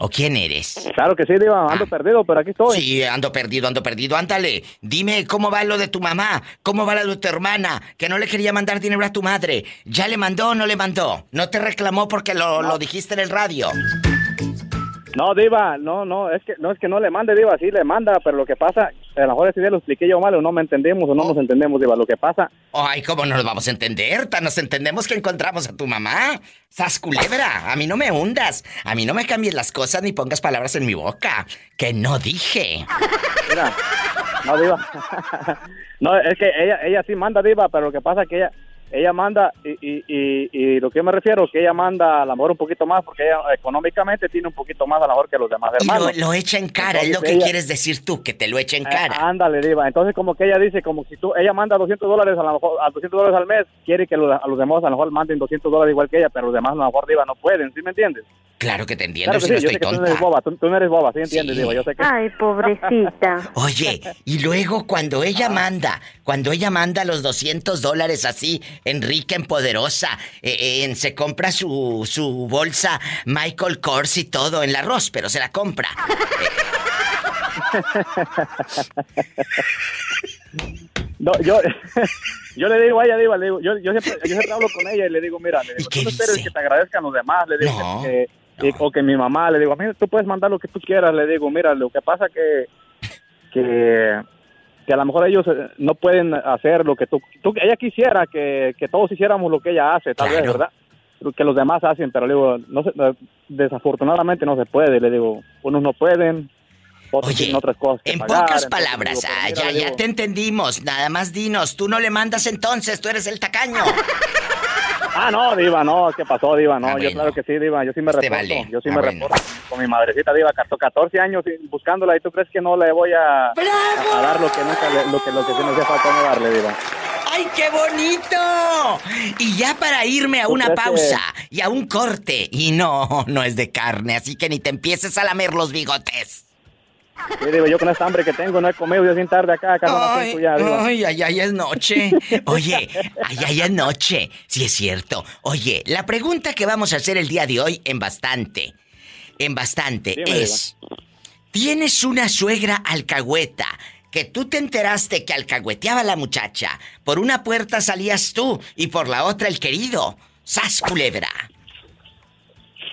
¿O quién eres? Claro que sí, Diva, ando perdido, pero aquí estoy. Sí, ando perdido, ando perdido. Ándale, dime cómo va lo de tu mamá, cómo va lo de tu hermana, que no le quería mandar dinero a tu madre. ¿Ya le mandó o no le mandó? ¿No te reclamó porque lo, lo dijiste en el radio? No, Diva, no, no, es que no es que no le mande, Diva, sí le manda, pero lo que pasa, a lo mejor ese día lo expliqué yo mal o no me entendemos o no nos entendemos, Diva. Lo que pasa, Ay, ¿cómo no nos vamos a entender? Tan nos entendemos que encontramos a tu mamá. Sas culebra, a mí no me hundas. A mí no me cambies las cosas ni pongas palabras en mi boca. Que no dije. mira, no, Diva. [LAUGHS] no, es que ella, ella sí manda, Diva, pero lo que pasa es que ella, ella manda, y, y, y, y lo que yo me refiero, que ella manda a lo mejor un poquito más, porque ella económicamente tiene un poquito más a lo mejor que los demás Y lo, hermanos. lo echa en cara, es lo Entonces que ella- quieres decir tú, que te lo echa en Eh, cara. ándale, Diva. Entonces, como que ella dice, como si tú, ella manda 200 dólares a lo mejor, a 200 dólares al mes, quiere que los- a los demás a lo mejor manden 200 dólares igual que ella, pero los demás a lo mejor, Diva, no pueden, ¿sí me entiendes? Claro que te entiendo, Claro que si no sí, yo estoy sé que tú no tonta. eres boba, tú, tú no eres boba, ¿sí entiendes, Sí. Diva? Yo sé que... Ay, pobrecita. [LAUGHS] Oye, y luego cuando ella manda, cuando ella manda los 200 dólares así, en rica, en poderosa, eh, eh, en- se compra su, su bolsa Michael Kors y todo en el arroz, pero se la compra. [LAUGHS] [LAUGHS] No, yo, [LAUGHS] yo le digo a ella, le digo, yo, yo, siempre, yo siempre hablo con ella y le digo, mira, le digo, tú no esperes que te agradezcan los demás, le digo, No, que, que- o que mi mamá, le digo, mira, tú puedes mandar lo que tú quieras, le digo, mira, lo que pasa que, que, que a lo mejor ellos eh, no pueden hacer lo que tú, tú ella quisiera que, que todos hiciéramos lo que ella hace, tal vez, ¿verdad? Que los demás hacen, pero le digo, no se- desafortunadamente no se puede, le digo, unos no pueden, otros tienen otras cosas que En pagar, pocas palabras, digo, pues, ah, mira, ya, ya te entendimos. Nada más dinos, tú no le mandas entonces, tú eres el tacaño. [LAUGHS] Ah, no, Diva, no, ¿qué pasó, Diva? No, Ah, yo bueno. claro que sí, Diva, yo sí me Este reporto, vale. yo sí Ah, me bueno. reporto con mi madrecita, Diva, 14 años sí, buscándola y tú crees que no le voy a, a, a dar lo que nunca, le- lo que, lo que se me hacía falta no darle, Diva. ¡Ay, qué bonito! Y ya para irme a ¿Tú una que- pausa y a un corte. Y no, no es de carne, así que ni te empieces a lamer los bigotes. Sí, Diva, yo con esta hambre que tengo no he comido ya sin tarde acá, acá Ay, cinco ya, ay, ay, ay, es noche. Oye, ay, ay, es noche. Sí, es cierto. Oye, la pregunta que vamos a hacer el día de hoy en bastante, en bastante, es... ¿Tienes una suegra alcahueta que tú te enteraste que alcahueteaba a la muchacha. Por una puerta salías tú y por la otra el querido. ¡Sas, culebra!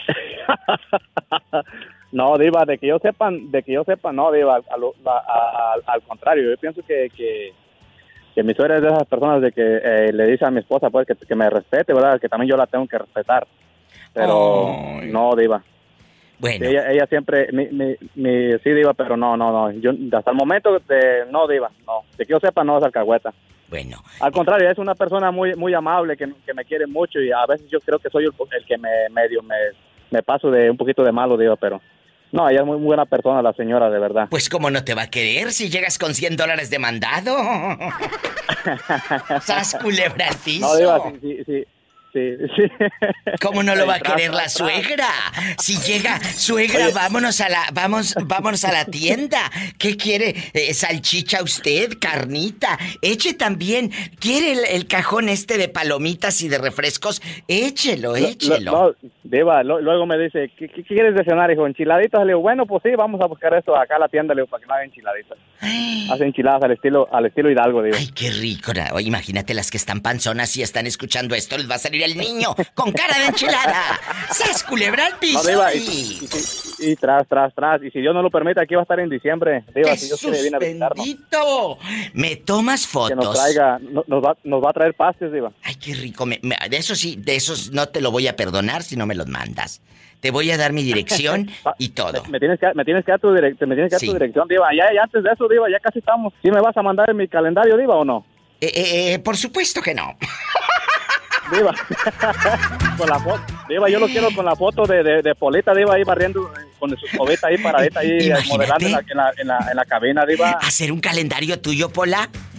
[LAUGHS] no, Diva, de que yo sepa, de que yo sepa, no, Diva, al contrario, yo pienso que, que, que mi suegra es de esas personas de que eh, le dice a mi esposa, pues, que, que me respete, ¿verdad? Que también yo la tengo que respetar. Pero, Ay. no, Diva. Bueno, Ella, ella siempre, mi, mi, mi- sí, Diva, pero no, no, no. Yo, hasta el momento, de, no, Diva, no. De que yo sepa, no es alcahueta. bueno. Al contrario, es una persona muy muy amable, que, que me quiere mucho y a veces yo creo que soy el, el que me medio me, me paso de un poquito de malo, digo, pero no, ella es muy buena persona, la señora, de verdad. Pues cómo no te va a querer si llegas con 100 dólares de mandado. [LAUGHS] ¡Sas, culebra al piso! No, sí, [LAUGHS] sí. ¿Cómo no lo va a querer la suegra? Si llega, suegra, Oye. vámonos a la, vamos, vámonos a la tienda. ¿Qué quiere? Eh, ¿Salchicha usted? ¿Carnita? Eche también. ¿Quiere el, el cajón este de palomitas y de refrescos? Échelo, Lo- échelo. lo- no, Diva, lo- luego me dice, ¿qué, qué quieres de cenar, hijo? ¿Enchiladitas? Le digo, bueno, pues sí, vamos a buscar esto acá a la tienda, le digo, para que no haga enchiladitas. Hace enchiladas al estilo, al estilo Hidalgo, digo. Ay, qué rico. imagínate las que están panzonas y están escuchando esto. Les va a salir el niño con cara de enchilada. ¡Sas, culebra al No, piso! Diva, y, y- y- y- y tras, tras, tras. Y si Dios no lo permite, aquí va a estar en diciembre. Diva, si Dios quiere, viene a visitarnos. Me tomas fotos. Que nos traiga, no- nos, va, nos va a traer pastes, Diva. Ay, qué rico. Me- me- de eso sí, de esos no te lo voy a perdonar si no me los mandas. Te voy a dar mi dirección [LAUGHS] y todo. Me tienes que, me tienes que dar tu, direc- me tienes que dar Sí. tu dirección, Diva. Ya, ya antes de eso, Diva, ya casi estamos. ¿Sí me vas a mandar en mi calendario, Diva, o no? Eh, eh, eh, por supuesto que no. [LAUGHS] Diva. [LAUGHS] con la foto. Diva, yo lo quiero con la foto de, de, de Polita, Diva, ahí barriendo eh, con su escobeta ahí paradita ahí, eh, Imagínate. modelando en la, en, la, en, la, en la cabina, Diva. Hacer un calendario tuyo, Pola. [GASPS]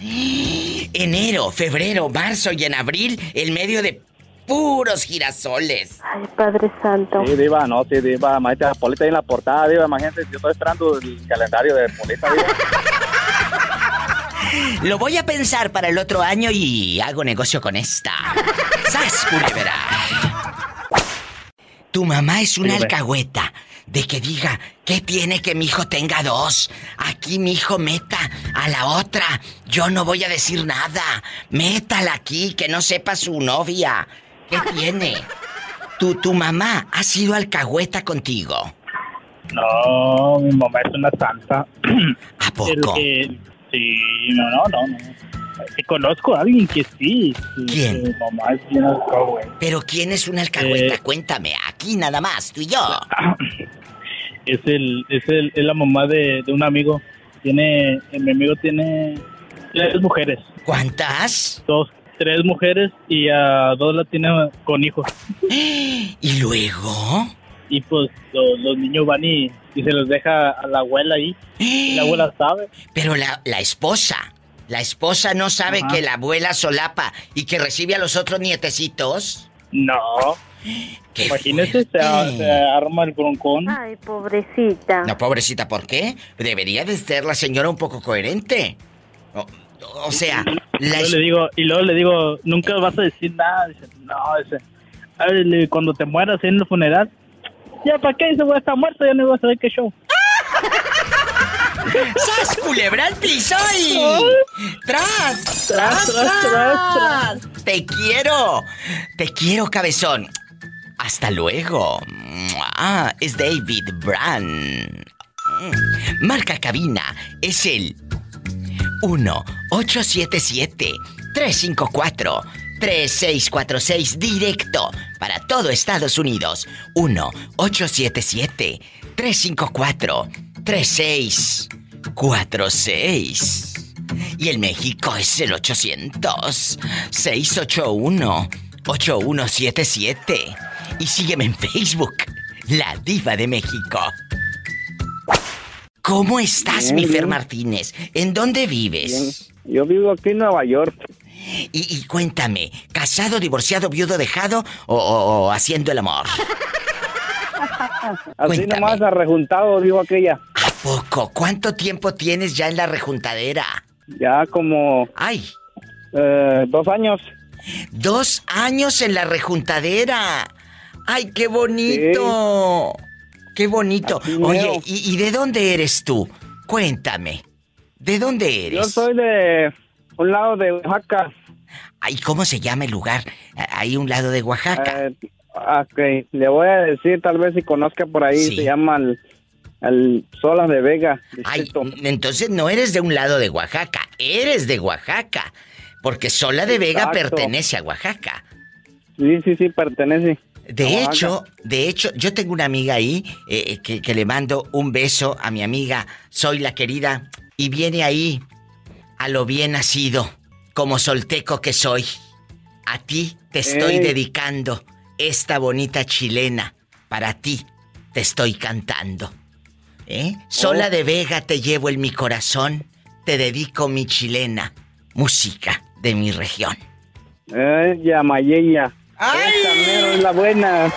Enero, febrero, marzo y en abril, el medio de puros girasoles. Ay, Padre Santo. Sí, Diva, no, sí, Diva. Imagínate Polita ahí en la portada, Diva. Imagínate, yo estoy esperando el calendario de Polita, Diva. [LAUGHS] Lo voy a pensar para el otro año y hago negocio con esta. ¡Sas, culebra! Tu mamá es una alcahueta de que diga que tiene que mi hijo tenga dos. Aquí mi hijo meta a la otra. Yo no voy a decir nada. Métala aquí, que no sepa su novia. ¿Qué tiene? Tu, tu mamá ha sido alcahueta contigo. No, mi mamá es una santa. ¿A poco? que, sí, no, no, no. no. Conozco a alguien que sí. ¿Quién? Mi mamá es una alcahueta. Pero ¿quién es una alcahueta? Eh. Cuéntame, aquí nada más, tú y yo. [COUGHS] Es el, es el, es la mamá de, de un amigo. Tiene, mi amigo tiene tres mujeres. ¿Cuántas? Dos, tres mujeres y a dos la tiene con hijos. [GASPS] ¿Y luego? Y pues los, los niños van y, y se los deja a la abuela ahí. Y la abuela sabe. Pero la, la esposa, la esposa no sabe Ajá. que la abuela solapa y que recibe a los otros nietecitos. No. ¡Qué Imagínese, se, arma el broncón. Ay, pobrecita. No, pobrecita, ¿por qué? Debería de ser la señora un poco coherente. O, o sea, Y la luego es- le digo, y luego le digo, nunca vas a decir nada. Dice, no, dice, "Ay, le- cuando te mueras en el funeral, ya para qué, se voy a estar muerto, ya no voy a saber qué show. [LAUGHS] ¡Sas, culebra al piso y... ¡Tras! ¡Tras, tras, tras, ¡Te quiero! ¡Te quiero, cabezón! ¡Hasta luego! Ah, es David Brand. Mm. Marca cabina es el 1-877-354-3646 directo para todo Estados Unidos. 1-877-354-3646. Y el México es el 800-681-8177. Y sígueme en Facebook, La Diva de México. ¿Cómo estás, Bien, mi Fer bien. Martínez? ¿En dónde vives? Bien. Yo vivo aquí en Nueva York. Y, y cuéntame, ¿casado, divorciado, viudo, dejado o, o- o haciendo el amor? Así Cuéntame. nomás arrejuntado, digo aquella. ¿A poco? ¿Cuánto tiempo tienes ya en la rejuntadera? Ya como ¡Ay! eh, dos años. Dos años en la rejuntadera. ¡Ay, qué bonito! ¡Qué bonito! Así Oye. ¿y, y de dónde eres tú? Cuéntame. ¿De dónde Yo eres? soy de un lado de Oaxaca. Ay, ¿cómo se llama el lugar? Ahí un lado de Oaxaca. Eh, ok, le voy a decir, tal vez si conozca por ahí, Sí. se llama el, el Solas de Vega. Ay, entonces no eres de un lado de Oaxaca, eres de Oaxaca. Porque Sola de Vega pertenece a Oaxaca. Sí, sí, sí, pertenece. De Oaxaca. hecho, de hecho, yo tengo una amiga ahí eh, que, que le mando un beso a mi amiga, soy la querida, y viene ahí a lo bien nacido, como solteco que soy. A ti te estoy Ey. dedicando esta bonita chilena. Para ti te estoy cantando. ¿Eh? Sola Oh. de Vega te llevo en mi corazón, te dedico mi chilena, música de mi región. Eh, Mero es la buena.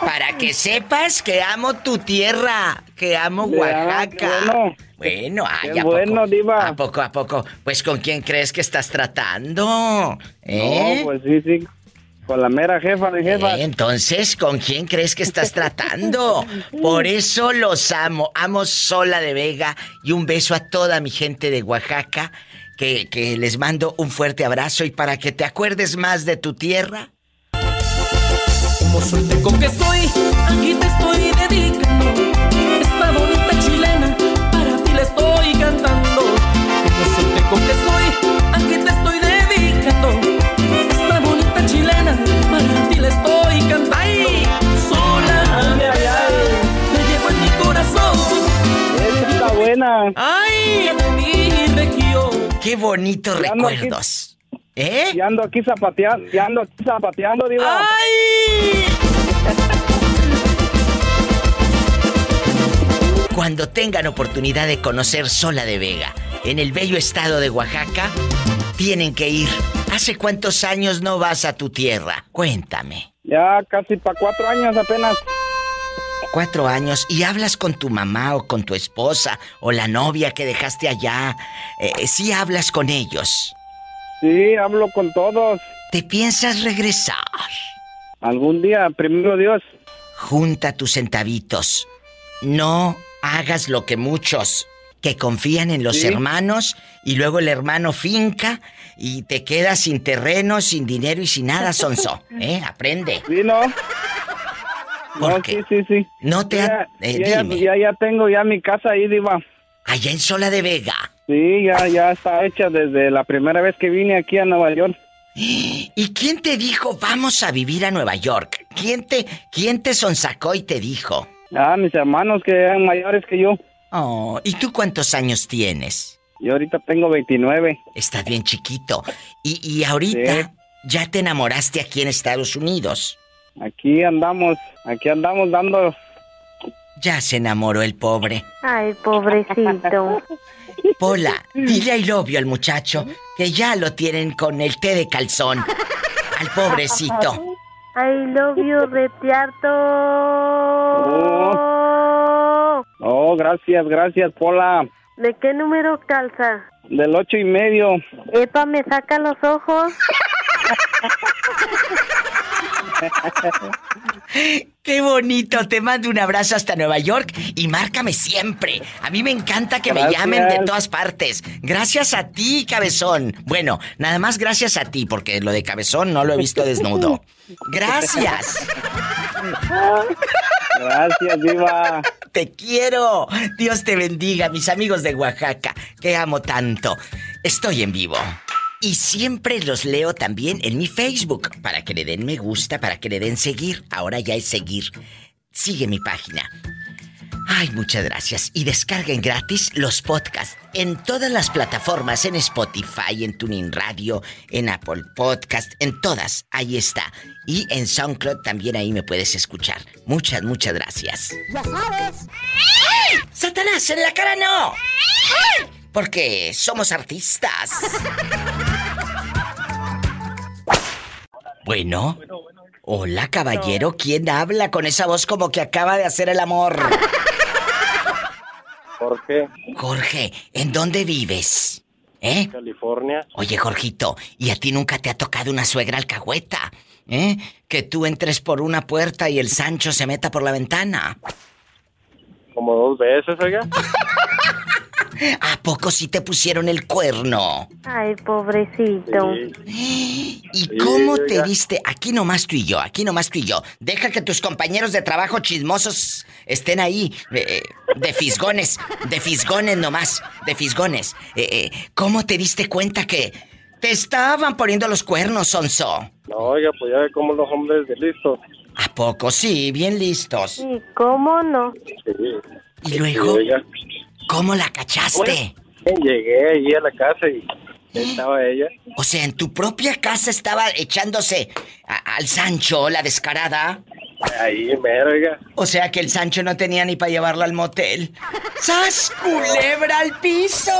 Para que sepas que amo tu tierra, que amo Oaxaca. bueno. Bueno, ay, Qué ¿a bueno, poco? diva. ¿A poco, a poco? Pues ¿con quién crees que estás tratando? ¿Eh? No, pues sí, sí. Con la mera jefa de jefa. Eh, Entonces, ¿con quién crees que estás tratando? Por eso los amo. Amo Sola de Vega y un beso a toda mi gente de Oaxaca, que, que les mando un fuerte abrazo y para que te acuerdes más de tu tierra. Como solteco que soy, aquí te estoy dedicando. Esta bonita chilena, para ti la estoy cantando. Como solteco que soy, aquí te estoy dedicando. Esta bonita chilena, para ti la estoy cantando. Sola, me me llevo en mi corazón. Esa está buena. ¡Ay! De mi región. ¡Qué bonitos recuerdos! ¿Eh? Ando aquí zapateando, ando aquí zapateando, diva. ¡Ay! Cuando tengan oportunidad de conocer Sola de Vega, en el bello estado de Oaxaca, tienen que ir. ¿Hace cuántos años no vas a tu tierra? Cuéntame. Ya casi para cuatro años apenas. Cuatro años y hablas con tu mamá o con tu esposa o la novia que dejaste allá. Eh, sí hablas con ellos. Sí, hablo con todos. ¿Te piensas regresar? Algún día, primero Dios. Junta tus centavitos. No hagas lo que muchos que confían en los Sí. hermanos y luego el hermano finca y te quedas sin terreno, sin dinero y sin nada, Sonso. [LAUGHS] ¿Eh? Aprende. Sí, ¿no? ¿Por no, qué? sí, sí, sí. No te ya, ha- eh, ya, dime. ya, ya tengo ya mi casa ahí, diva. Allá en Sola de Vega. Sí, ya, ya está hecha desde la primera vez que vine aquí a Nueva York. ¿Y quién te dijo vamos a vivir a Nueva York? ¿Quién te, quién te sonsacó y te dijo? Ah, mis hermanos que eran mayores que yo. Oh, ¿y tú cuántos años tienes? Yo ahorita tengo 29. Estás bien chiquito. Y, y ahorita Sí. ya te enamoraste aquí en Estados Unidos. Aquí andamos, aquí andamos dando. Ya se enamoró el pobre. Ay, pobrecito. [LAUGHS] Pola, dile I love you al muchacho que ya lo tienen con el té de calzón. Al pobrecito. [LAUGHS] I love you, retiarto. Oh, gracias, gracias, Pola. ¿De qué número calza? Del ocho y medio. Epa, me saca los ojos. [LAUGHS] Qué bonito, te mando un abrazo hasta Nueva York y márcame siempre. A mí me encanta que me llamen de todas partes. Gracias a ti, cabezón. Bueno, nada más gracias a ti, porque lo de cabezón no lo he visto desnudo. Gracias. Gracias, Diva. Te quiero. Dios te bendiga, mis amigos de Oaxaca, que amo tanto. Estoy en vivo. Y siempre los leo también en mi Facebook, para que le den me gusta, para que le den seguir. Ahora ya es seguir. Sigue mi página. Ay, muchas gracias. Y descarguen gratis los podcasts en todas las plataformas, en Spotify, en Tuning Radio, en Apple Podcast, en todas. Ahí está. Y en SoundCloud también ahí me puedes escuchar. Muchas, muchas gracias. Ya sabes. ¡Satanás, en la cara no! Porque somos artistas. [LAUGHS] Bueno. Hola, caballero. ¿Quién habla con esa voz como que acaba de hacer el amor? Jorge, Jorge, ¿en dónde vives? ¿Eh? California. Oye, Jorgito, ¿y a ti nunca te ha tocado una suegra alcahueta? ¿Eh? Que tú entres por una puerta y el Sancho se meta por la ventana. Como dos veces, oiga. [LAUGHS] ¿A poco sí te pusieron el cuerno? Ay, pobrecito. [GASPS] ¿Y cómo te diste? Aquí nomás tú y yo, aquí nomás tú y yo. Deja que tus compañeros de trabajo chismosos estén ahí, eh, de fisgones, de fisgones nomás, de fisgones. Eh, eh, ¿Cómo te diste cuenta que te estaban poniendo los cuernos, Sonso? No, oiga, pues ya ve cómo los hombres de listos. ¿A poco sí? Bien listos. ¿Y cómo no? Sí. ¿Y luego? oiga, ¿Cómo la cachaste? llegué allí a la casa y estaba ella. O sea, en tu propia casa estaba echándose a- al Sancho, la descarada. Ahí, mero, oiga. O sea que el Sancho no tenía ni para llevarla al motel. ¡Sas culebra al piso!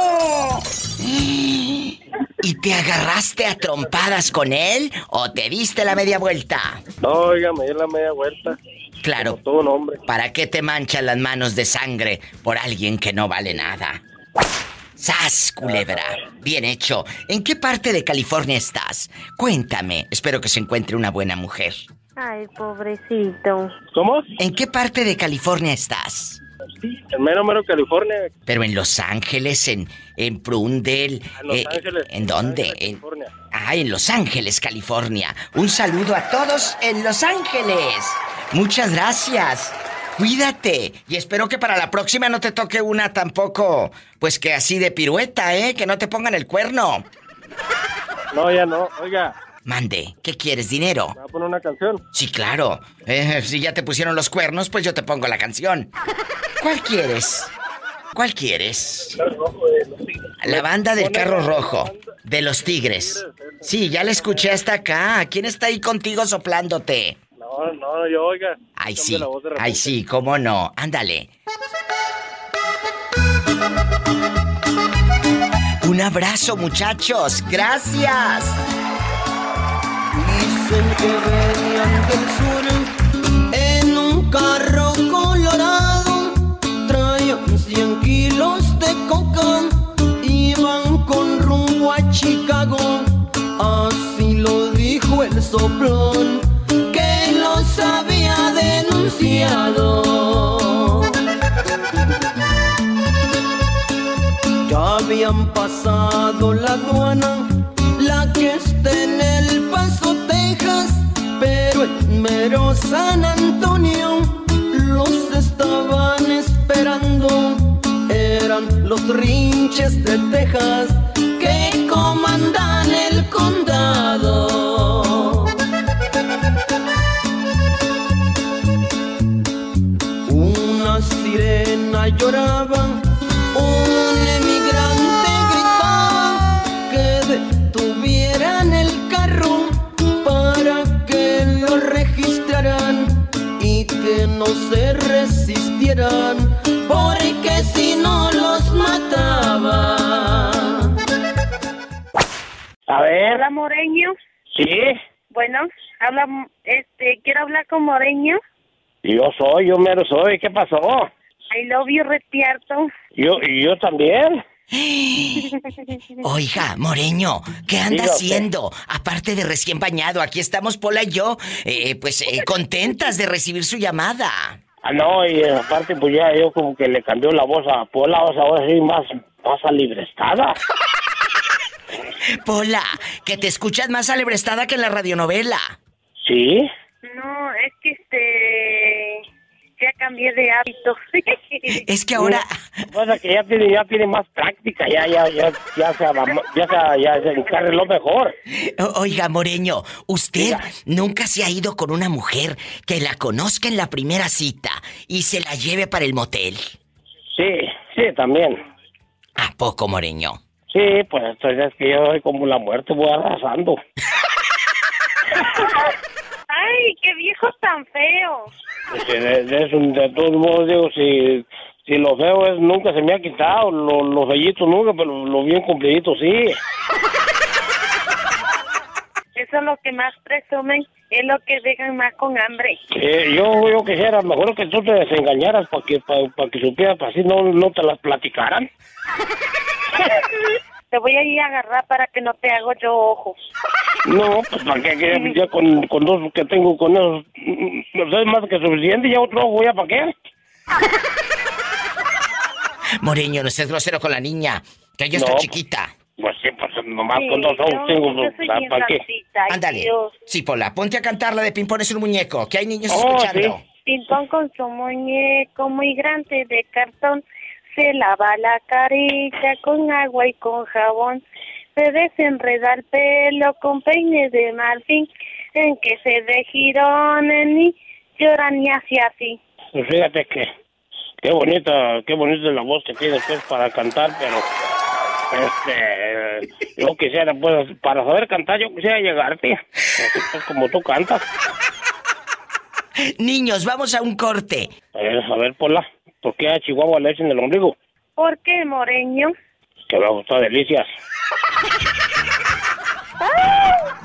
¿Y te agarraste a trompadas con él o te diste la media vuelta? No, oiga, me dio la media vuelta. Claro. todo un hombre. ¿Para qué te manchan las manos de sangre por alguien que no vale nada? ¡Sas, culebra! Bien hecho. ¿En qué parte de California estás? Cuéntame. Espero que se encuentre una buena mujer. Ay, pobrecito. ¿Cómo? ¿En qué parte de California estás? En mero, mero, California. Pero en Los Ángeles, en, en Prundel. En Los eh, Ángeles. ¿En dónde? En, ah, en Los Ángeles, California. Un saludo a todos en Los Ángeles. Muchas gracias. Cuídate. Y espero que para la próxima no te toque una tampoco, pues que así de pirueta, ¿eh? Que no te pongan el cuerno. No, ya no. Oiga, Mande, ¿qué quieres? ¿Dinero? ¿me va a poner una canción? Sí, claro. Eh, si ya te pusieron los cuernos, pues yo te pongo la canción. ¿Cuál quieres? ¿Cuál quieres? La banda del carro rojo, de los tigres. Sí, ya la escuché hasta acá. ¿Quién está ahí contigo soplándote? No, no, yo, oiga. Ay, sí. Ay, sí, cómo no. Ándale. Un abrazo, muchachos. Gracias. Dicen que venían del sur en un carro 100 kilos de coca. Iban con rumbo a Chicago. Así lo dijo el soplón que los había denunciado. Ya habían pasado la aduana, la que está en El Paso, Texas, pero en mero San Antonio los estaban esperando. Eran los rinches de Texas que comandan el condado. Una sirena lloraba, ver. Hola, Moreño. Sí, Bueno, habla, este, quiero hablar con Moreño. yo soy, yo mero soy. ¿Qué pasó? I love you, Retierto. Yo, y yo también. [GASPS] Oiga, Moreño, ¿qué anda haciendo? Aparte de recién bañado, aquí estamos Pola y yo, eh, pues eh, contentas de recibir su llamada. Ah, no, y aparte, pues ya yo como que le cambió la voz a Pola, o sea, ahora sí más, más alibrestada. [LAUGHS] Pola, que te escuchas más alebrestada que en la radionovela. ¿Sí? No, es que este, ya cambié de hábito. [LAUGHS] Es que ahora... Pasa que ya tiene, ya tiene más práctica, ya, ya, ya, ya se, ya se, ya se encarriló mejor. O- Oiga, Moreño, usted nunca se ha ido con una mujer que la conozca en la primera cita y se la lleve para el motel. Sí, sí, también. ¿A poco, Moreño? Sí, pues entonces es que yo soy como la muerte, voy arrasando. [LAUGHS] Ay, qué viejo tan feo. Pues, de, de de todos modos, digo, si, si lo feo es, nunca se me ha quitado, lo, los bellitos nunca, pero lo bien cumplidito sí. [LAUGHS] Eso es lo que más presumen, es lo que dejan más con hambre. Eh, yo, yo quisiera mejor que tú te desengañaras para que, para, que supieras, para así no, no te las platicaran. [LAUGHS] Te voy a ir a agarrar para que no te hago yo ojo. No, pues para qué, que ya con, con dos que tengo con esos, mm, no sé, más que suficiente, ya otro ojo, ya para qué. [LAUGHS] Moreño, no seas grosero con la niña, que ella está No. chiquita. Pues sí, pues nomás Sí, con dos ojos yo- tengo, ¿para qué? Ándale. Sí, Pola, ponte a cantar la de Pimpón es un muñeco, que hay niños Oh, escuchando. Pintón con su muñeco muy grande de cartón. Se lava la carita con agua y con jabón. Se desenreda el pelo con peine de marfil. En que se de girones ni lloran ni así así. Pues fíjate que qué bonita, qué bonita es la voz que tienes pues para cantar, pero este yo quisiera pues para saber cantar yo quisiera llegarte, así pues como tú cantas. Niños, vamos a un corte. A ver, a ver, Pola, ¿por qué a Chihuahua le echan el ombligo? ¿Por qué, Moreño? Que me gustó delicias.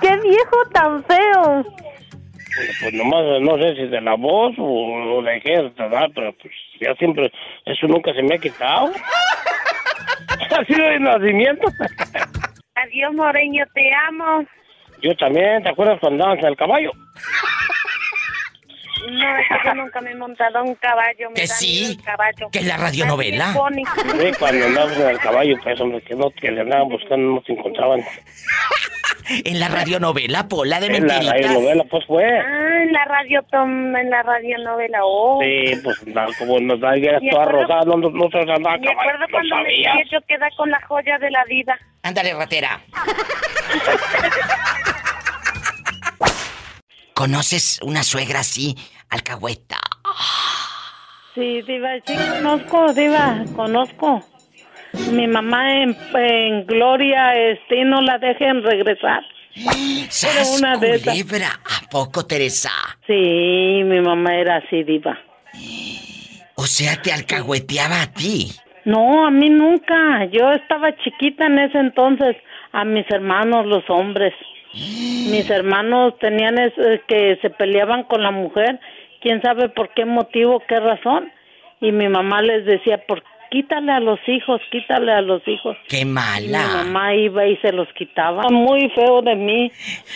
¡Qué viejo tan feo! Pues nomás no sé si de la voz o, o de qué, ¿verdad? Pero pues ya siempre, eso nunca se me ha quitado. [LAUGHS] ha sido de nacimiento. [LAUGHS] Adiós, Moreño, te amo. Yo también, ¿te acuerdas cuando andabas en el caballo? No, es que yo nunca me he montado un caballo. Me Que sí, caballo. que es la radionovela. Así. Sí, cuando andabas en el caballo, pues hombre, que no, que le andaban buscando, no te encontraban. [LAUGHS] [LAUGHS] En la radionovela, Pola, de En la mentiritas. novela, pues fue. Ah, en la radio, tom, en la radionovela. Oh. Sí, pues na- como nos da Me toda acuerdo- rosada, no, no, no se andaba a Me caballo, acuerdo no cuando me sabías. decía yo queda con la joya de la vida. Ándale, ratera. [LAUGHS] ¿Conoces una suegra así, alcahueta? Sí, Diva, sí conozco, Diva, conozco. Mi mamá en, en Gloria, este, no la dejen regresar. ¡Sas, una culebra! ¿A poco, Teresa? Sí, mi mamá era así, Diva. O sea, te alcahueteaba a ti. No, a mí nunca. Yo estaba chiquita en ese entonces. A mis hermanos, los hombres. Mis hermanos tenían es- eh, que se peleaban con la mujer. Quién sabe por qué motivo, qué razón. Y mi mamá les decía, por quítale a los hijos, quítale a los hijos. ¡Qué Y mi mala! mamá iba y se los quitaba. Muy feo de mí.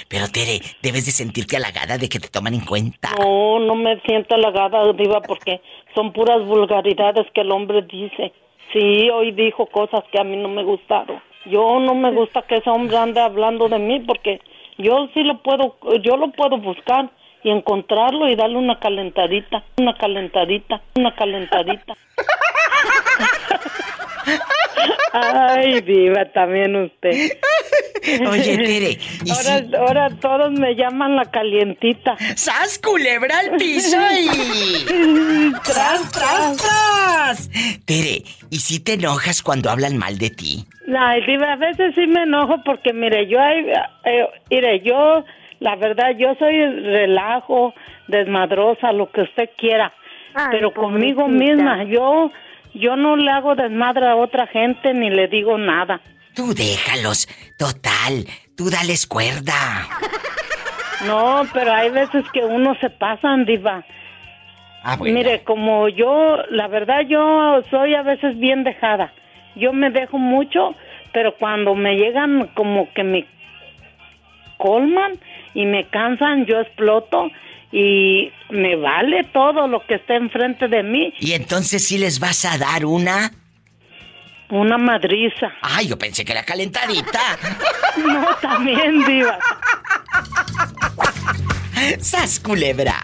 Pero, Tere, debes de sentirte halagada de que te toman en cuenta. No, no me siento halagada, Diva, porque son puras vulgaridades que el hombre dice. Sí, hoy dijo cosas que a mí no me gustaron. Yo no me gusta que ese hombre ande hablando de mí porque yo sí lo puedo, yo lo puedo buscar y encontrarlo y darle una calentadita, una calentadita, una calentadita. [LAUGHS] Ay, diva, también usted. Oye, Tere, [LAUGHS] ¿y ahora, si- ahora todos me llaman la calientita. ¡Sas, culebra al piso y... [LAUGHS] ¡Tras, tras, tras! Tere, ¿y si te enojas cuando hablan mal de ti? Ay, diva, a veces sí me enojo porque, mire, yo, hay, eh, mire, yo, la verdad, yo soy relajo, desmadrosa, lo que usted quiera, Ay, pero conmigo misma, yo, yo no le hago desmadre a otra gente ni le digo nada. Tú déjalos. Total, tú dales cuerda. No, pero hay veces que uno se pasan, diva. Ah, bueno. Mire, como yo, la verdad, yo soy a veces bien dejada. Yo me dejo mucho, pero cuando me llegan como que me colman y me cansan, yo exploto y me vale todo lo que esté enfrente de mí. Y entonces sí les vas a dar una... Una madriza. Ay, yo pensé que era calentadita. [LAUGHS] No, también, diva. ¡Sas, culebra!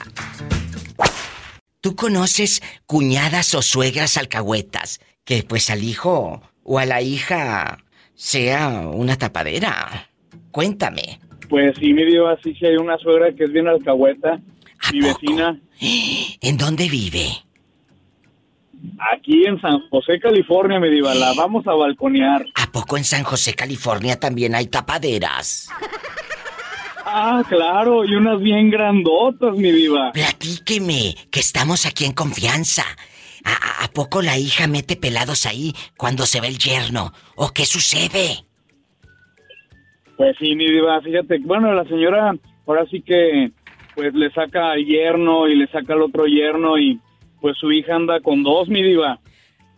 ¿Tú conoces cuñadas o suegras alcahuetas que pues al hijo o a la hija sea una tapadera? Cuéntame. Pues sí, mi diva, sí, sí hay una suegra que es bien alcahueta, mi vecina, ¿En dónde vive? aquí en San José, California, mi diva, la vamos a balconear. ¿A poco en San José, California también hay tapaderas? Ah, claro, y unas bien grandotas, mi diva. Platíqueme, que estamos aquí en confianza. ¿A, a- a poco la hija mete pelados ahí cuando se ve el yerno? ¿O qué sucede? Pues sí, mi diva, fíjate, bueno, la señora ahora sí que pues le saca al yerno y le saca al otro yerno y pues su hija anda con dos, mi diva.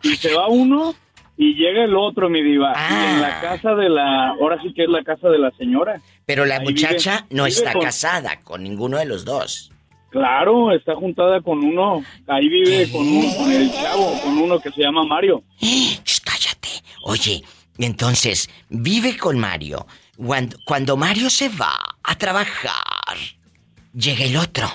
Y se va uno y llega el otro, mi diva. Y en la casa de la, ahora sí que es la casa de la señora. Pero la Ahí muchacha vive- no vive está con- casada con ninguno de los dos. Claro, está juntada con uno. Ahí vive con, un, con el chavo, con uno que se llama Mario. Shh, cállate. Oye, entonces, vive con Mario. Cuando, cuando Mario se va a trabajar, llega el otro.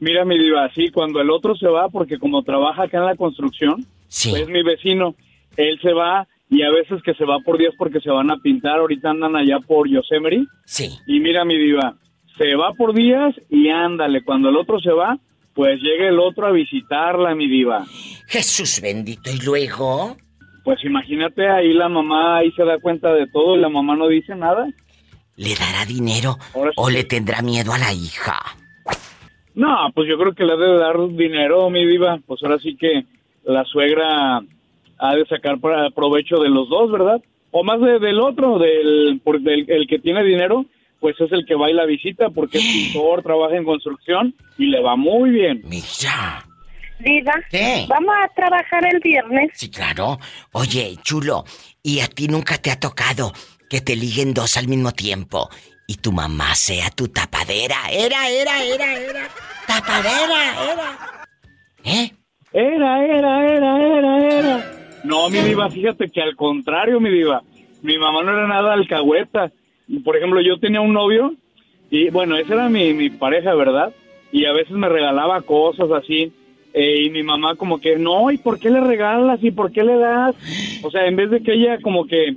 Mira, mi diva, sí, cuando el otro se va, porque como trabaja acá en la construcción, pues es mi vecino, él se va y a veces que se va por días porque se van a pintar, ahorita andan allá por Yosemite. Sí. Y mira, mi diva, se va por días y ándale, cuando el otro se va, pues llega el otro a visitarla, mi diva. Jesús bendito, ¿y luego? Pues imagínate, ahí la mamá ahí se da cuenta de todo y la mamá no dice nada. ¿Le dará dinero o le tendrá miedo a la hija? No, pues yo creo que le ha de dar dinero, mi diva. Pues ahora sí que la suegra ha de sacar para provecho de los dos, ¿verdad? O más de- del otro, del, por- del el que tiene dinero, pues es el que va y la visita porque es [GASPS] pintor, trabaja en construcción y le va muy bien. Mira. Diva, ¿Qué? vamos a trabajar el viernes. Sí, claro. Oye, chulo, ¿y a ti nunca te ha tocado que te liguen dos al mismo tiempo y tu mamá sea tu tapadera? Era, era, era, era. Tapadera, era. ¿Eh? Era, era, era, era, era. No, mi diva, fíjate que al contrario, mi diva. Mi mamá no era nada alcahueta. Por ejemplo, yo tenía un novio y, bueno, esa era mi, mi pareja, ¿verdad? Y a veces me regalaba cosas así. eh, y mi mamá como que, no, ¿y por qué le regalas? ¿Y por qué le das? O sea, en vez de que ella como que,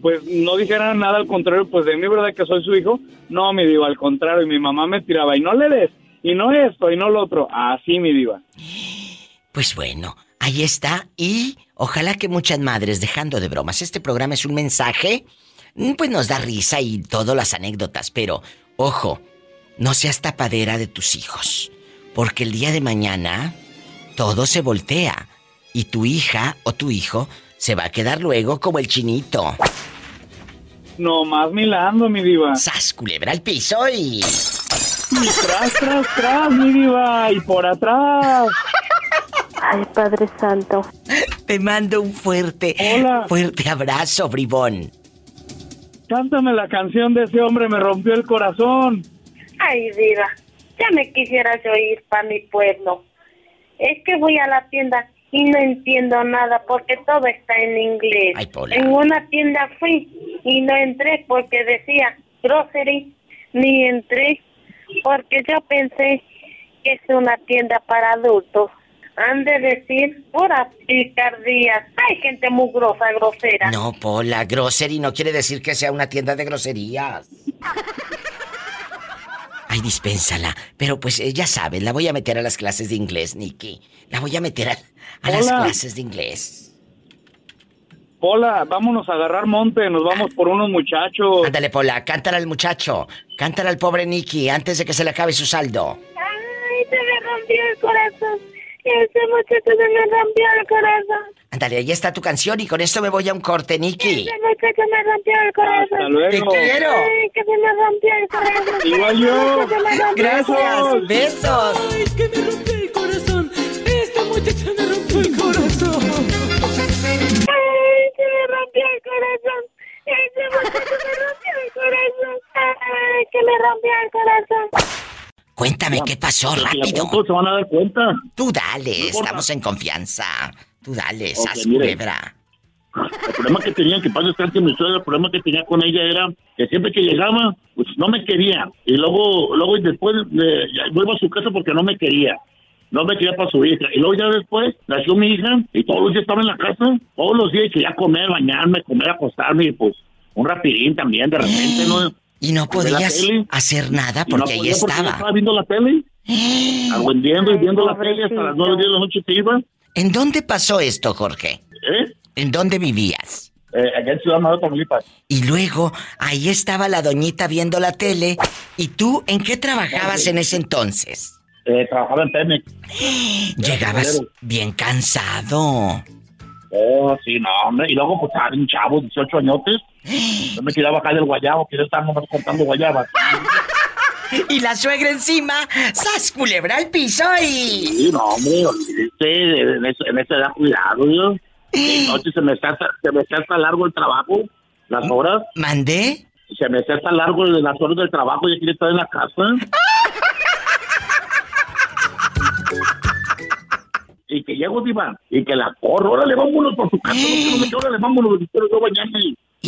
pues, no dijera nada al contrario, pues de mí, ¿verdad? Que soy su hijo. No, mi diva, al contrario. Y mi mamá me tiraba, y no le des, y no esto, y no lo otro. Así, mi diva. Pues bueno, ahí está. Y ojalá que muchas madres, dejando de bromas, este programa es un mensaje, mm, pues nos da risa y todas las anécdotas, pero ojo, no seas tapadera de tus hijos, porque el día de mañana todo se voltea y tu hija o tu hijo se va a quedar luego como el chinito. No más milando, mi diva. ¡Sas, culebra al piso y... Y tras, tras, tras, mi diva. Y por atrás. Ay, Padre Santo. Te mando un fuerte, fuerte abrazo, bribón. Cántame la canción de ese hombre, me rompió el corazón. Ay, Diva, ya me quisiera yo ir para mi pueblo. Es que voy a la tienda y no entiendo nada porque todo está en inglés. Ay, Pola. En una tienda fui y no entré porque decía grocery, ni entré porque yo pensé que es una tienda para adultos. Han de decir pura picardía. Hay gente muy grosa, grosera. No, Pola, grocery no quiere decir que sea una tienda de groserías. [LAUGHS] Ay, dispénsala. Pero pues eh, ya sabes, la voy a meter a las clases de inglés, Nicky. La voy a meter a, a las clases de inglés. Hola, vámonos a agarrar monte, nos vamos por unos muchachos. Ándale, Pola, cántale al muchacho. Cántale al pobre Nicky antes de que se le acabe su saldo. Ay, se me rompió el corazón. Ese muchacho se me rompió el corazón. Ándale, ahí está tu canción y con esto me voy a un corte, Nicky. Ese muchacho me rompió el corazón. Hasta luego. Te quiero. Ay, que se me rompió el corazón. Igual yo. Que Gracias, besos. Ay, que me rompió el corazón. Esta muchacha me rompió el corazón. Ay, se me rompió el corazón. Ese muchacho me rompió el corazón. Ay, que me rompió el corazón. Cuéntame qué pasó, si rápido. cuento, se van a dar cuenta. Tú dale, No estamos en confianza. Tú dale, Ok, sas culebra. El problema que tenía, que pasa es que mi suegra, el problema que tenía con ella era que siempre que llegaba, pues no me quería. Y luego, luego y después eh, vuelvo a su casa porque no me quería. No me quería para su hija. Y luego ya después nació mi hija y todos los días estaba en la casa. Todos los días quería comer, bañarme, comer, acostarme y pues un rapidín también de repente, ¿no? Y no podías hacer nada Y no porque ahí porque estaba. estaba viendo la tele. Argüendiendo y viendo la tele hasta las 9 de la noche se iba. ¿En dónde pasó esto, Jorge? ¿Eh? ¿En dónde vivías? Eh, allá en Ciudad Nueva, Tamaulipas. Y luego, ahí estaba la doñita viendo la tele. ¿Y tú en qué trabajabas en ese entonces? Eh, trabajaba en Pemex. [GASPS] Llegabas bien cansado. Oh, sí, no, hombre. Y luego, pues, un chavo, 18 añotes. Yo me quería bajar del guayabo, quería estar nomás contando guayabas. [LAUGHS] Y la suegra encima, ¡sas culebra al piso y... Sí, no, hombre, olvídese, en, esa- en esa edad, cuidado, yo. De [GASPS] noche se me está, se me está hasta largo el trabajo, las horas. ¿Mandé? Se me está hasta largo las horas del trabajo y quiere estar en la casa. [LAUGHS] y que llego, diva, y que la corro, órale, vámonos por tu casa, no quiero meter, órale, vámonos, quiero yo bañarme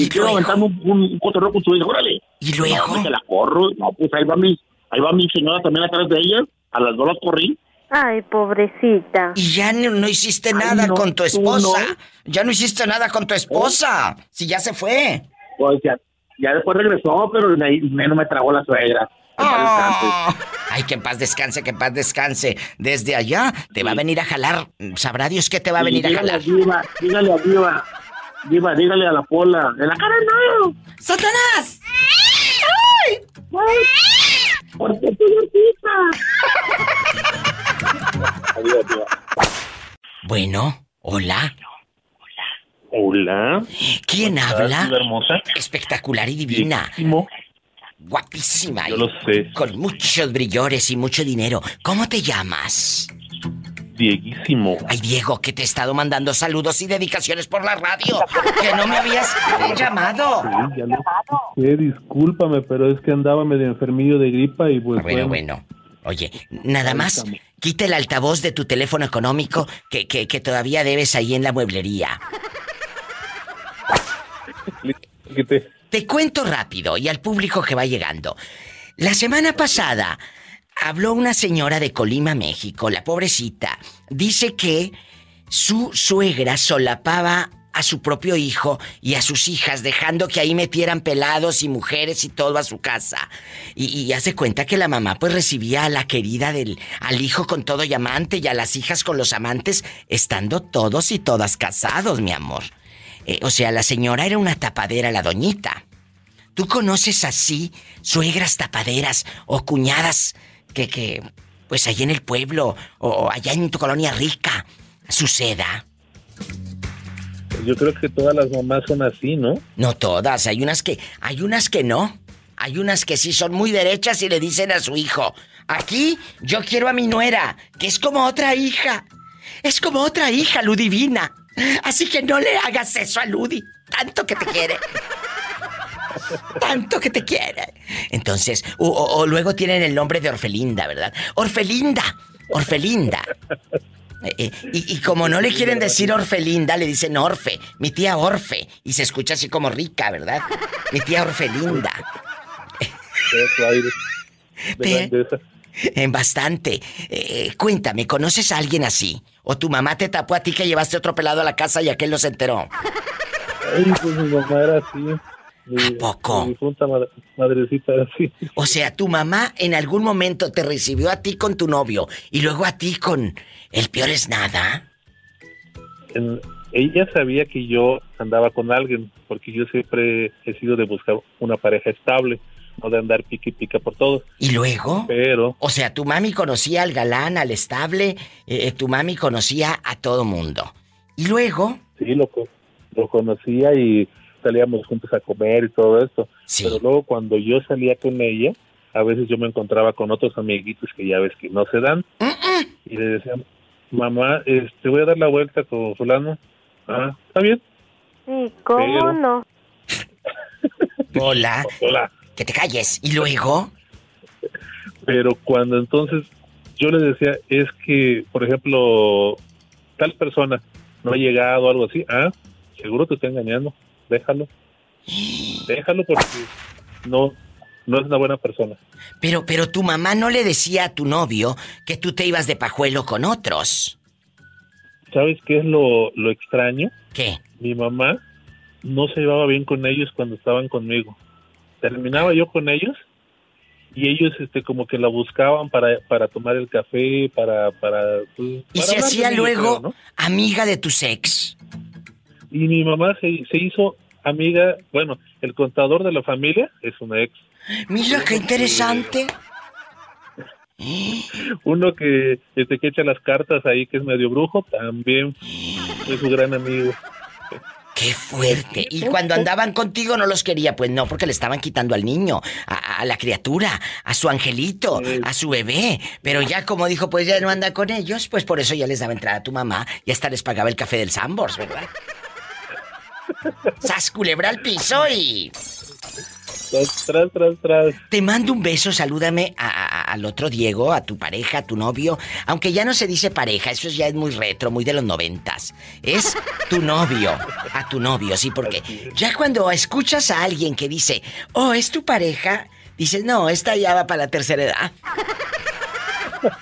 y, quiero aventarme un, un, un cotorreo con su hija, órale. ¿Y luego? No, que la corro, no, pues ahí va mi, ahí va mi señora también atrás de ella, a las dos las corrí, Ay, pobrecita. Y ya no, no hiciste nada no, con tu esposa. no. Ya no hiciste nada con tu esposa. Si ya se fue. pues ya, ya después regresó, pero de ahí no me tragó la suegra. Ah. Ay, que en paz descanse, que en paz descanse. Desde allá te va a venir a jalar. Sabrá Dios que te va a Sí, venir a dígale jalar. Diva, dígale a Diva, Diva, dígale a la pola, en la cara no. ¡Satanás! ¡Ay! ¿Por qué tú Adiós, Diva. Bueno, hola. Hola. ¿Quién ¿Cómo estás, habla? hermosa? Espectacular y divina. Bienísimo. Guapísima. Yo lo sé. Con muchos brillores y mucho dinero. ¿Cómo te llamas? Dieguísimo. Ay, Diego, que te he estado mandando saludos y dedicaciones por la radio. Que no me habías [LAUGHS] llamado. Sí, ya lo sé, discúlpame, pero es que andaba medio enfermillo de gripa y pues Bueno, bueno. Oye, nada más, quita el altavoz de tu teléfono económico que, que, que todavía debes ahí en la mueblería. Te cuento rápido y al público que va llegando. La semana pasada habló una señora de Colima, México, la pobrecita. Dice que su suegra solapaba a su propio hijo y a sus hijas, dejando que ahí metieran pelados y mujeres y todo a su casa. Y, hace cuenta que la mamá pues recibía a la querida del, al hijo con todo y amante y a las hijas con los amantes, estando todos y todas casados, mi amor. Eh, o sea, la señora era una tapadera, la doñita. ¿Tú conoces así suegras tapaderas o cuñadas que, que pues allá en el pueblo o allá en tu colonia rica suceda? Yo creo que todas las mamás son así, ¿no? No todas, hay unas que hay unas que no. Hay unas que sí son muy derechas y le dicen a su hijo, "Aquí yo quiero a mi nuera, que es como otra hija. Es como otra hija, Ludivina. Así que no le hagas eso a Ludi, tanto que te quiere." [LAUGHS] Tanto que te quiere. Entonces, o, o- o luego tienen el nombre de Orfelinda, ¿verdad? Orfelinda, Orfelinda. Eh, eh, y, y como no le quieren decir Orfelinda, le dicen Orfe, mi tía Orfe. Y se escucha así como rica, ¿verdad? Mi tía Orfelinda. Te-. [LAUGHS] En bastante. Eh, cuéntame, ¿conoces a alguien así? ¿O tu mamá te tapó a ti que llevaste otro pelado a la casa y aquel no se enteró? Ay, pues mi mamá era así. Mi, poco? Mi difunta madre- madrecita [LAUGHS] así. O sea, tu mamá en algún momento te recibió a ti con tu novio y luego a ti con el peor es nada. En- ella sabía que yo andaba con alguien, porque yo siempre he sido de buscar una pareja estable, no de andar pique y pica por todos. ¿Y luego? Pero O sea, tu mami conocía al galán, al estable, eh, eh, tu mami conocía a todo mundo. Y luego, sí, lo, lo conocía y salíamos juntos a comer y todo esto. Pero luego cuando yo salía con ella, a veces yo me encontraba con otros amiguitos que ya ves que no se dan. Y le decía, mamá, este, voy a dar la vuelta con fulano. Ah, ¿está bien? Sí, ¿cómo Pero- no? [LAUGHS] hola, Hola. que te calles. Y luego, Pero cuando entonces yo le decía, es que, por ejemplo, tal persona no ha llegado o algo así, ah, seguro te está engañando, déjalo. Déjalo porque no, no es una buena persona. pero, pero tu mamá no le decía a tu novio que tú te ibas de pajuelo con otros. ¿Sabes qué es lo, lo extraño? ¿Qué? Mi mamá no se llevaba bien con ellos cuando estaban conmigo. Terminaba yo con ellos y ellos este como que la buscaban para, para tomar el café, para... para pues, Y para se hacía luego creo, ¿no? amiga de tu ex. Y mi mamá se, se hizo amiga, bueno, el contador de la familia es una ex. Mira qué interesante. [LAUGHS] Uno que, este, que echa las cartas ahí, que es medio brujo, también es su gran amigo. ¡Qué fuerte! Y cuando andaban contigo no los quería, pues no, porque le estaban quitando al niño, a, a la criatura, a su angelito, a su bebé. Pero ya como dijo, pues ya no anda con ellos, pues por eso ya les daba entrada a tu mamá y hasta les pagaba el café del Sambors, ¿verdad? ¡Sas culebra al piso y... Tras, tras, tras, tras. Te mando un beso, salúdame a, a- al otro Diego, a tu pareja, a tu novio, aunque ya no se dice pareja, eso ya es muy retro, muy de los noventas. Es tu novio, a tu novio, sí, porque ya cuando escuchas a alguien que dice, oh, es tu pareja, dices, no, esta ya va para la tercera edad. [LAUGHS]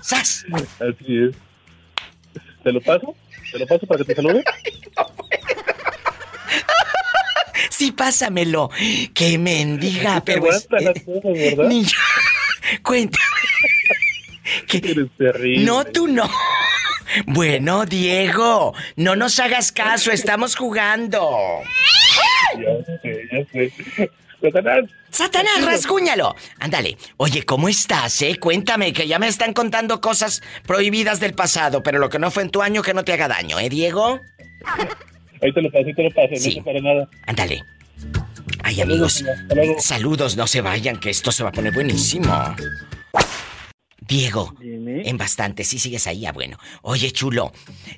¡Sas! Así es. ¿Te lo paso? ¿Te lo paso para que te salude? [LAUGHS] Sí, pásamelo. Que mendiga, [LAUGHS] Te pero es... aguantas las cosas, [LAUGHS] cuéntame. Eres terrible. No, tú no. [LAUGHS] Bueno, Diego, no nos hagas caso, estamos jugando. Ya sé, ya sé. Satanás. Satanás, rasguñalo. Ándale. Oye, ¿cómo estás, eh? Cuéntame, que ya me están contando cosas prohibidas del pasado, pero lo que no fue en tu año que no te haga daño, ¿eh, Diego? Ahí te lo paso, ahí te lo paso. Sí. No para nada. Ándale. Ay, amigos, saludos, no se vayan, que esto se va a poner buenísimo. Diego, en bastante, sí sigues ahí, ah, bueno. Oye, chulo,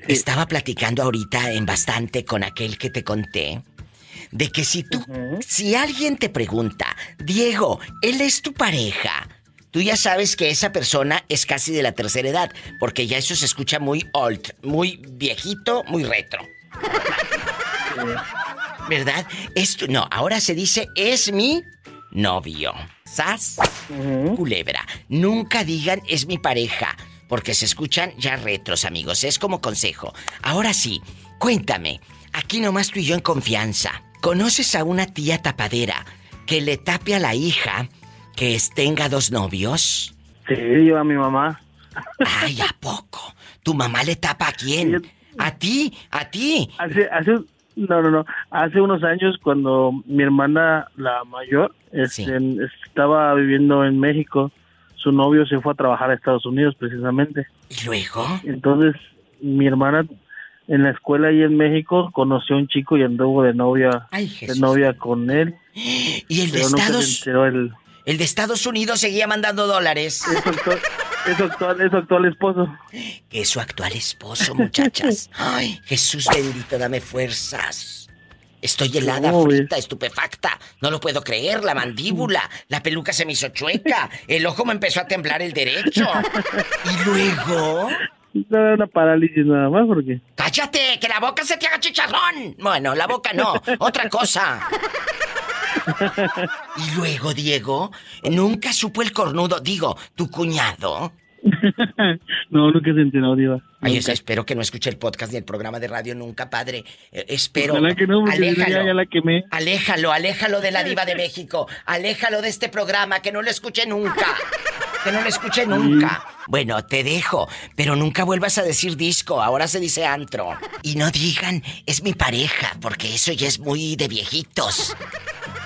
estaba platicando ahorita en bastante con aquel que te conté de que si tú, si alguien te pregunta, Diego, él es tu pareja, tú ya sabes que esa persona es casi de la tercera edad, porque ya eso se escucha muy old, muy viejito, muy retro. [LAUGHS] ¿Verdad? Esto, no, ahora se dice es mi novio. ¿Sas? Culebra. Nunca digan es mi pareja, porque se escuchan ya retros, amigos. Es como consejo. Ahora sí, cuéntame, aquí nomás tú y yo en confianza. ¿Conoces a una tía tapadera que le tape a la hija que tenga dos novios? Sí, yo a mi mamá. Ay, ¿a poco? ¿Tu mamá le tapa a quién? ¿A ti? ¿A ti? Hace, hace, no, no, no. Hace unos años cuando mi hermana, la mayor, este, estaba viviendo en México, su novio se fue a trabajar a Estados Unidos precisamente. ¿Y luego? Entonces, mi hermana en la escuela ahí en México conoció a un chico y anduvo de novia, Ay, de novia con él. [GASPS] ¿Y el de Estados el, de Estados Unidos seguía mandando dólares. es su actual, es su actual, es su actual esposo. Que es su actual esposo, muchachas. Ay, Jesús bendito, dame fuerzas. Estoy helada, frita, estupefacta. No lo puedo creer, la mandíbula. La peluca se me hizo chueca. El ojo me empezó a temblar el derecho. Y luego... No, una parálisis nada más porque... ¡Cállate! ¡Que la boca se te haga chicharrón! Bueno, la boca no, otra cosa. Y luego, Diego, nunca supo el cornudo. Digo, tu cuñado. No, nunca se enteró, Diva. Ay, espero que no escuche el podcast ni el programa de radio nunca, padre. Eh, espero. Que no, aléjalo. ya la quemé. Aléjalo, aléjalo de la diva de México. Aléjalo de este programa, que no lo escuche nunca. Que no lo escuche nunca. Bueno, te dejo, pero nunca vuelvas a decir disco, ahora se dice antro. Y no digan, es mi pareja, porque eso ya es muy de viejitos.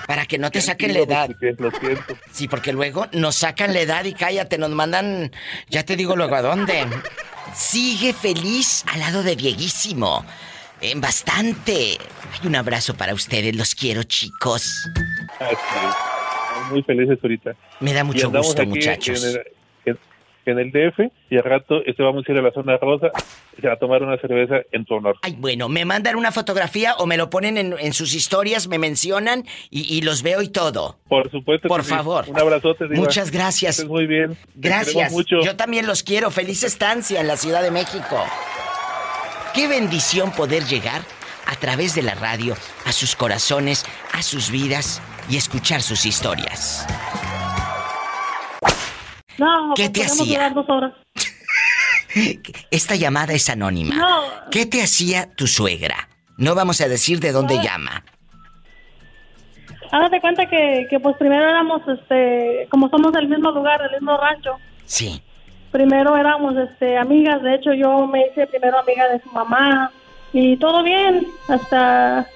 Para que no te saquen la edad. Lo siento. Sí, porque luego nos sacan la edad y cállate, nos mandan, ya te digo luego a dónde. Sigue feliz al lado de Dieguísimo. En bastante. Hay un abrazo para ustedes, los quiero, chicos. Así Muy felices ahorita. Me da mucho gusto, muchachos. En el, en- en el DF y al rato este vamos a ir a la zona rosa a tomar una cerveza en tu honor. Ay, bueno, me mandan una fotografía o me lo ponen en, en sus historias, me mencionan y, y los veo y todo. Por supuesto. Por sí. favor. Un abrazote. Diva. Muchas gracias. Estés muy bien. Gracias. mucho. Yo también los quiero. Feliz estancia en la Ciudad de México. Qué bendición poder llegar a través de la radio a sus corazones, a sus vidas y escuchar sus historias. No, ¿Qué te hacía? dos horas. [LAUGHS] Esta llamada es anónima. No. ¿Qué te hacía tu suegra? No vamos a decir de dónde No. llama. Hágate cuenta que, que pues primero éramos, este, como somos del mismo lugar, del mismo rancho, Sí. primero éramos, este, amigas, de hecho yo me hice primero amiga de su mamá y todo bien, hasta,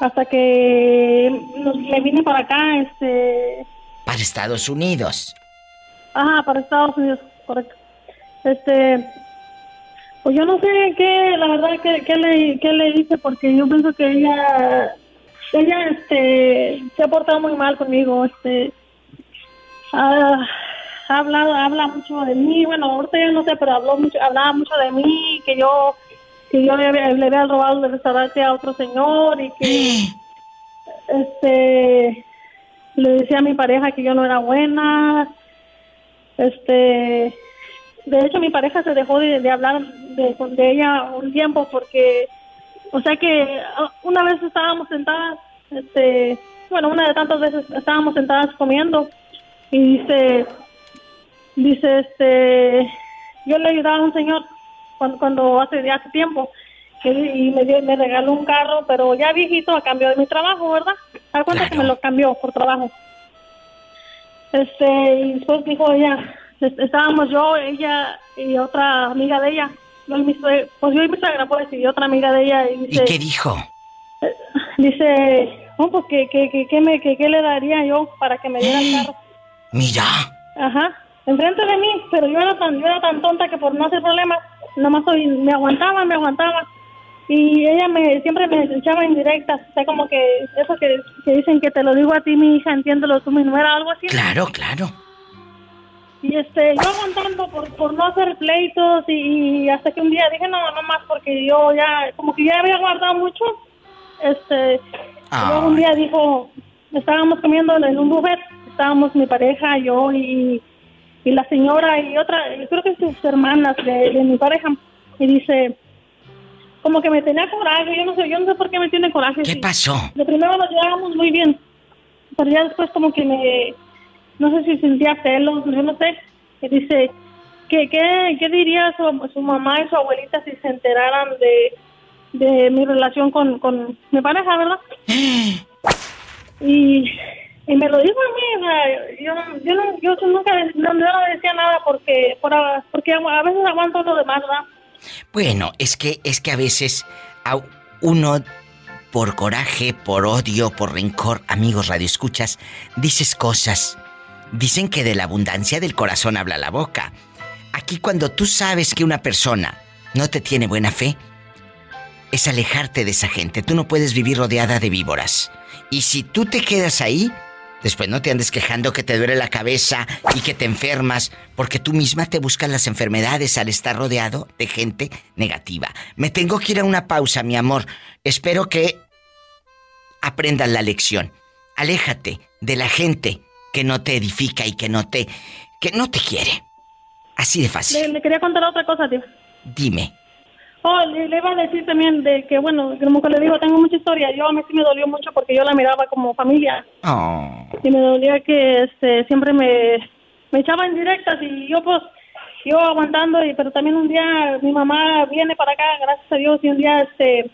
hasta que me vine para acá, este, Para Estados Unidos. Ajá, para Estados Unidos, correcto. Este, pues yo no sé qué, la verdad, qué, qué le, qué le hice, porque yo pienso que ella, ella, este, se ha portado muy mal conmigo, este, ha, ha hablado, habla mucho de mí, bueno, ahorita ya no sé, pero habló mucho, hablaba mucho de mí, que yo, que yo le, había- le había robado el restaurante a otro señor y que, [GASPS] este, le decía a mi pareja que yo no era buena. Este, de hecho, mi pareja se dejó de, de hablar de, de ella un tiempo porque, o sea que ah, una vez estábamos sentadas, este, bueno, una de tantas veces estábamos sentadas comiendo y dice, dice, este, yo le ayudaba a un señor cuando, cuando hace, hace tiempo que- y me, regaló un carro, pero ya viejito a cambio de mi trabajo, ¿verdad? ¿A cuenta que me lo cambió por trabajo? Este, y después dijo ella, es- estábamos yo, ella y otra amiga de ella, yo y mi pues yo y mi suegra, pues, y otra amiga de ella, y ¿Y dice, qué dijo? [LAUGHS] dice, oh, pues, ¿qué, qué, qué, qué me, qué, qué le daría yo para que me diera el carro? Mira, Ajá, enfrente de mí, pero yo era tan, yo era tan tonta que por no hacer problemas, nomás soy, me aguantaba, me aguantaba. Y ella me siempre me echaba indirectas, o sea, como que eso que, que dicen que te lo digo a ti, mi hija, entiéndelo tú, mi nuera, algo así. claro, claro. Y este, yo aguantando por, por no hacer pleitos y, y hasta que un día dije, no, no más, porque yo ya, como que ya había guardado mucho. Este, luego un día dijo, estábamos comiendo en un buffet, estábamos mi pareja, yo y, y la señora y otra, yo creo que sus hermanas de, de mi pareja, y dice, como que me tenía coraje, yo no sé, yo no sé por qué me tiene coraje. ¿Qué sí. pasó? De primero nos llevábamos muy bien, pero ya después como que me, no sé si sentía celos, yo no sé, y dice, ¿qué, qué, qué diría su, su mamá y su abuelita si se enteraran de, de mi relación con, con mi pareja, verdad? [GASPS] y, y me lo dijo a mí, yo, yo, no- yo nunca no, yo no decía nada porque, por, porque a veces aguanto lo demás, ¿verdad? Bueno, es que es que a veces uno por coraje, por odio, por rencor, amigos radioescuchas, dices cosas. Dicen que de la abundancia del corazón habla la boca. Aquí cuando tú sabes que una persona no te tiene buena fe, es alejarte de esa gente. Tú no puedes vivir rodeada de víboras. Y si tú te quedas ahí, después no te andes quejando que te duele la cabeza y que te enfermas, porque tú misma te buscas las enfermedades al estar rodeado de gente negativa. Me tengo que ir a una pausa, mi amor. Espero que aprendan la lección. Aléjate de la gente que no te edifica y que no te que no te quiere. Así de fácil. Le, le quería contar otra cosa, tío. Dime. Oh, le, le iba a decir también de que, bueno, como que le digo, tengo mucha historia. Yo a mí sí me dolió mucho porque yo la miraba como familia. Oh. Y me dolía que este, siempre me, me echaba indirectas y yo pues, yo aguantando. y Pero también un día mi mamá viene para acá, gracias a Dios, y un día este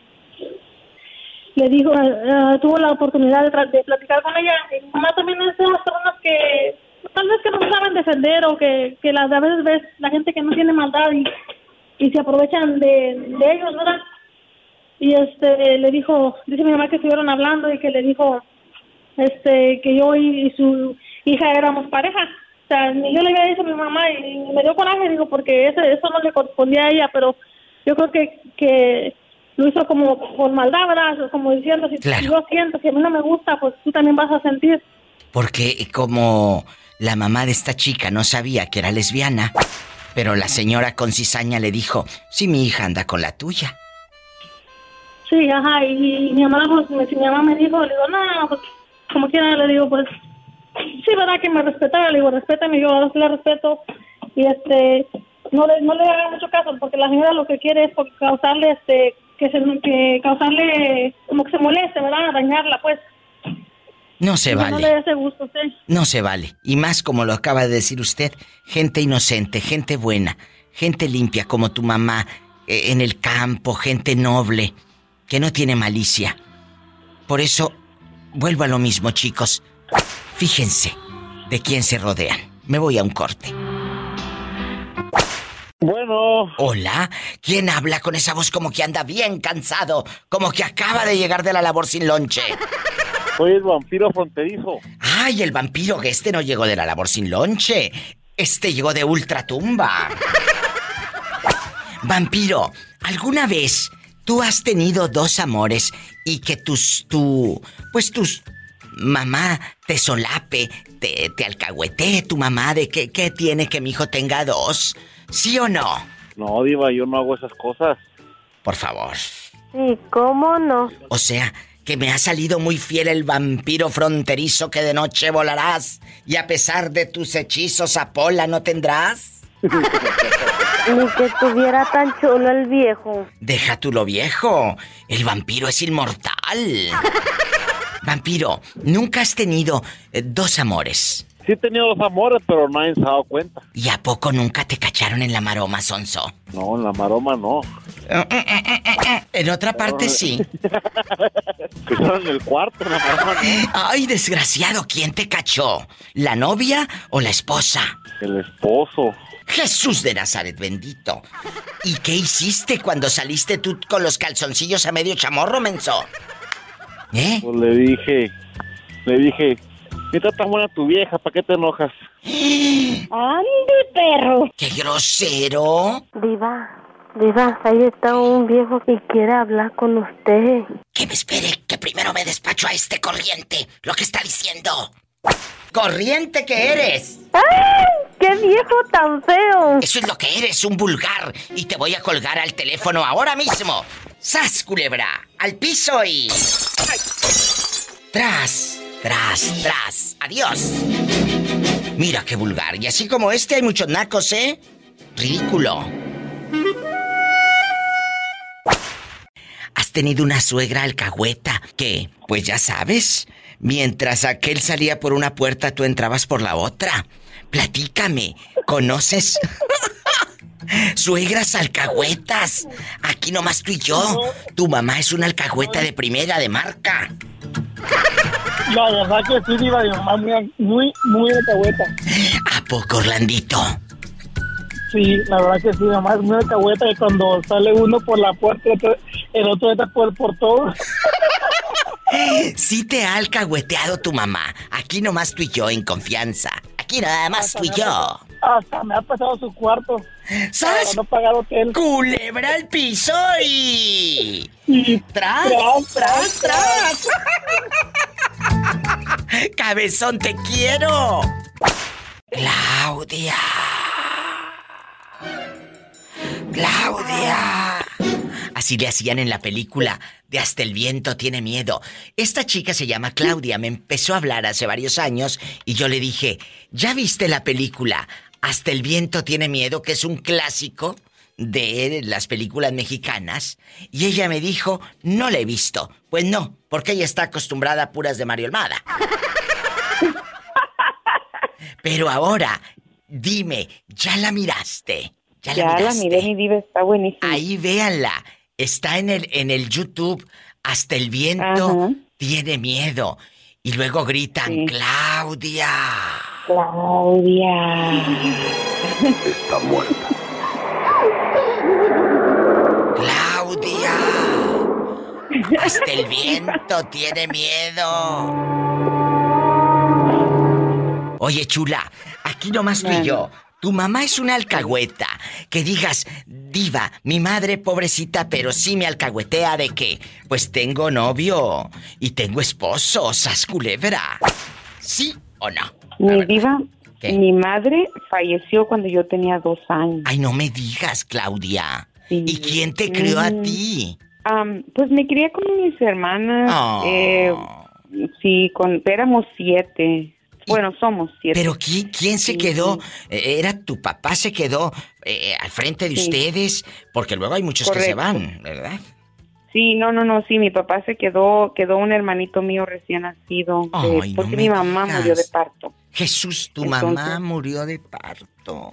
le dijo, eh, tuvo la oportunidad de platicar con ella. Y mi mamá también es de las personas que tal vez que no saben defender o que, que las, a veces ves la gente que no tiene maldad y, y se aprovechan de, de ellos, ¿verdad? Y este le dijo, dice mi mamá que estuvieron hablando y que le dijo este que yo y, y su hija éramos pareja. O sea, yo le había dicho a mi mamá y me dio coraje, digo, porque eso, eso no le correspondía a ella, pero yo creo que, que lo hizo como con maldad, ¿verdad? Como diciendo, si Claro. yo siento que a mí no me gusta, pues tú también vas a sentir. Porque como la mamá de esta chica no sabía que era lesbiana, pero la señora con cizaña le dijo, si mi hija anda con la tuya. Sí, ajá, y, mi mamá, pues, me- si mi mamá me dijo, le digo, no, pues, como quiera, le digo, pues, sí, verdad que me respetara, le digo, respétame, yo ahora sí la respeto, y este, no le, no le haga mucho caso, porque la señora lo que quiere es por causarle, este, que se, que causarle, como que se moleste, ¿verdad? Dañarla, pues. No se que No vale. le gusto a usted. No se vale. Y más como lo acaba de decir usted, gente inocente, gente buena, gente limpia como tu mamá eh, en el campo, gente noble, que no tiene malicia. Por eso, vuelvo a lo mismo, chicos. Fíjense de quién se rodean. Me voy a un corte. Bueno. Hola, ¿quién habla con esa voz como que anda bien cansado? Como que acaba de llegar de la labor sin lonche. Soy el vampiro fronterizo. Ay, el vampiro que este no llegó de la labor sin lonche. Este llegó de ultratumba. [LAUGHS] Vampiro, ¿alguna vez tú has tenido dos amores y que tus, tu, pues tus mamá te solape, te, te alcahuetee tu mamá de que, que tiene que mi hijo tenga dos? ¿Sí o no? No, Diva, yo no hago esas cosas. Por favor. Sí, ¿cómo no? O sea, que me ha salido muy fiel el vampiro fronterizo que de noche volarás y a pesar de tus hechizos a Pola no tendrás. [LAUGHS] Ni que estuviera tan chulo el viejo. Deja tú lo viejo. El vampiro es inmortal. [LAUGHS] Vampiro, nunca has tenido eh, dos amores. Sí he tenido dos amores, pero nadie se ha dado cuenta. ¿Y a poco nunca te cacharon en la maroma, Sonso? No, en la maroma no. En otra parte sí. [LAUGHS] Estaba en el cuarto, en la maroma no. Ay, desgraciado, ¿quién te cachó? ¿La novia o la esposa? El esposo. Jesús de Nazaret, bendito. ¿Y qué hiciste cuando saliste tú con los calzoncillos a medio chamorro, menso? ¿Eh? Pues le dije, le dije, está tan buena tu vieja, ¿para qué te enojas? ¡Ande, perro! ¡Qué grosero! Diva, Diva, ahí está un viejo que quiere hablar con usted. Que me espere, que primero me despacho a este corriente, lo que está diciendo. ¡Corriente que eres! ¡Ay! ¡Qué viejo tan feo! Eso es lo que eres, un vulgar. Y te voy a colgar al teléfono ahora mismo. ¡Sas, culebra! ¡Al piso y... ¡Tras! ¡Tras, tras! ¡Adiós! Mira qué vulgar. Y así como este hay muchos nacos, ¿eh? Ridículo. Has tenido una suegra alcahueta que, pues ya sabes, mientras aquel salía por una puerta, tú entrabas por la otra. Platícame, ¿conoces? [LAUGHS] Suegras alcahuetas. Aquí nomás tú y yo. Tu mamá es una alcahueta de primera, de marca. La verdad que sí, Diva, mi mamá muy, muy, muy alcahueta. ¿A poco, Orlandito? Sí, la verdad que sí, mi mamá es muy alcahueta y cuando sale uno por la puerta, el otro, el entra por, por todo. [LAUGHS] Sí te ha alcahueteado tu mamá. Aquí nomás tú y yo en confianza. Aquí nada más tú y yo. Hasta me ha pasado su cuarto. ¿Sabes? Para no pagar hotel. Culebra al piso y... ¡Tras! Tras, ¡Tras, tras! [LAUGHS] ¡Cabezón, te quiero! Claudia. Claudia. Así le hacían en la película de Hasta el viento tiene miedo. Esta chica se llama Claudia, me empezó a hablar hace varios años y yo le dije, ¿ya viste la película Hasta el viento tiene miedo, que es un clásico de las películas mexicanas? Y ella me dijo, no la he visto. Pues no, porque ella está acostumbrada a puras de Mario Almada. Pero ahora, dime, ¿ya la miraste? ¿Ya, Ya la miré, mi diva, está buenísima. Ahí véanla. Está en el, en el YouTube. Hasta el viento Ajá. tiene miedo. Y luego gritan, Claudia. Claudia. Está muerta. Claudia. Hasta el viento tiene miedo. Oye, chula, aquí nomás tú y yo. Tu mamá es una alcahueta. Que digas, diva, mi madre pobrecita, pero sí me alcahuetea de que, pues tengo novio y tengo esposo, sas culebra. ¿Sí o no? Mi diva, mi madre falleció cuando yo tenía dos años. Ay, no me digas, Claudia. ¿Y quién te crió a Mm. ti? Am, pues me crié con mis hermanas. Oh. eh, sí, con, éramos siete. Bueno, somos siete. Pero ¿quién, quién se Sí, quedó? sí. Eh, ¿Era tu papá se quedó eh, al frente de Sí. ustedes? Porque luego hay muchos que se van, ¿verdad? Sí, no, no, no, sí, mi papá se quedó, quedó un hermanito mío recién nacido, de- no porque mi mamá digas. murió de parto. Jesús, tu Entonces- mamá murió de parto.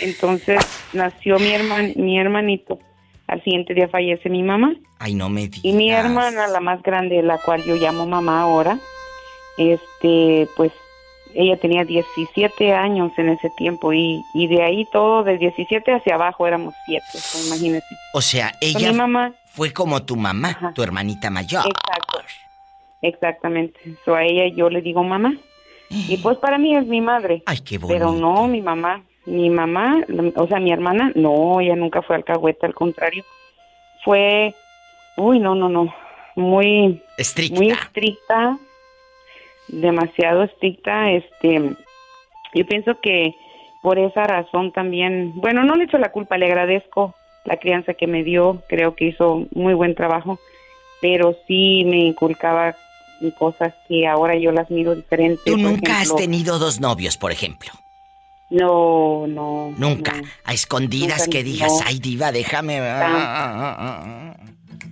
Entonces nació mi herman, mi hermanito. Al siguiente día fallece mi mamá. Ay, no me digas. Y mi hermana, la más grande, la cual yo llamo mamá ahora, este, pues ella tenía 17 años en ese tiempo y, y de ahí todo, de 17 hacia abajo éramos siete, so, imagínese. O sea, ella mi mamá, fue como tu mamá, tu hermanita mayor. Exacto. exactamente. So, a ella yo le digo mamá. Y pues para mí es mi madre. Ay, qué Pero no, mi mamá, mi mamá, o sea, mi hermana, no, ella nunca fue alcahueta, al contrario. Fue, uy, no, no, no, muy estricta. Muy estricta, demasiado estricta, este, yo pienso que por esa razón también, bueno, no le echo la culpa, le agradezco la crianza que me dio, creo que hizo muy buen trabajo, pero sí me inculcaba cosas que ahora yo las miro diferente. ¿Tú nunca has tenido dos novios, por ejemplo? No, no. Nunca. A escondidas Nunca, que digas, no. ay, diva, déjame. ah,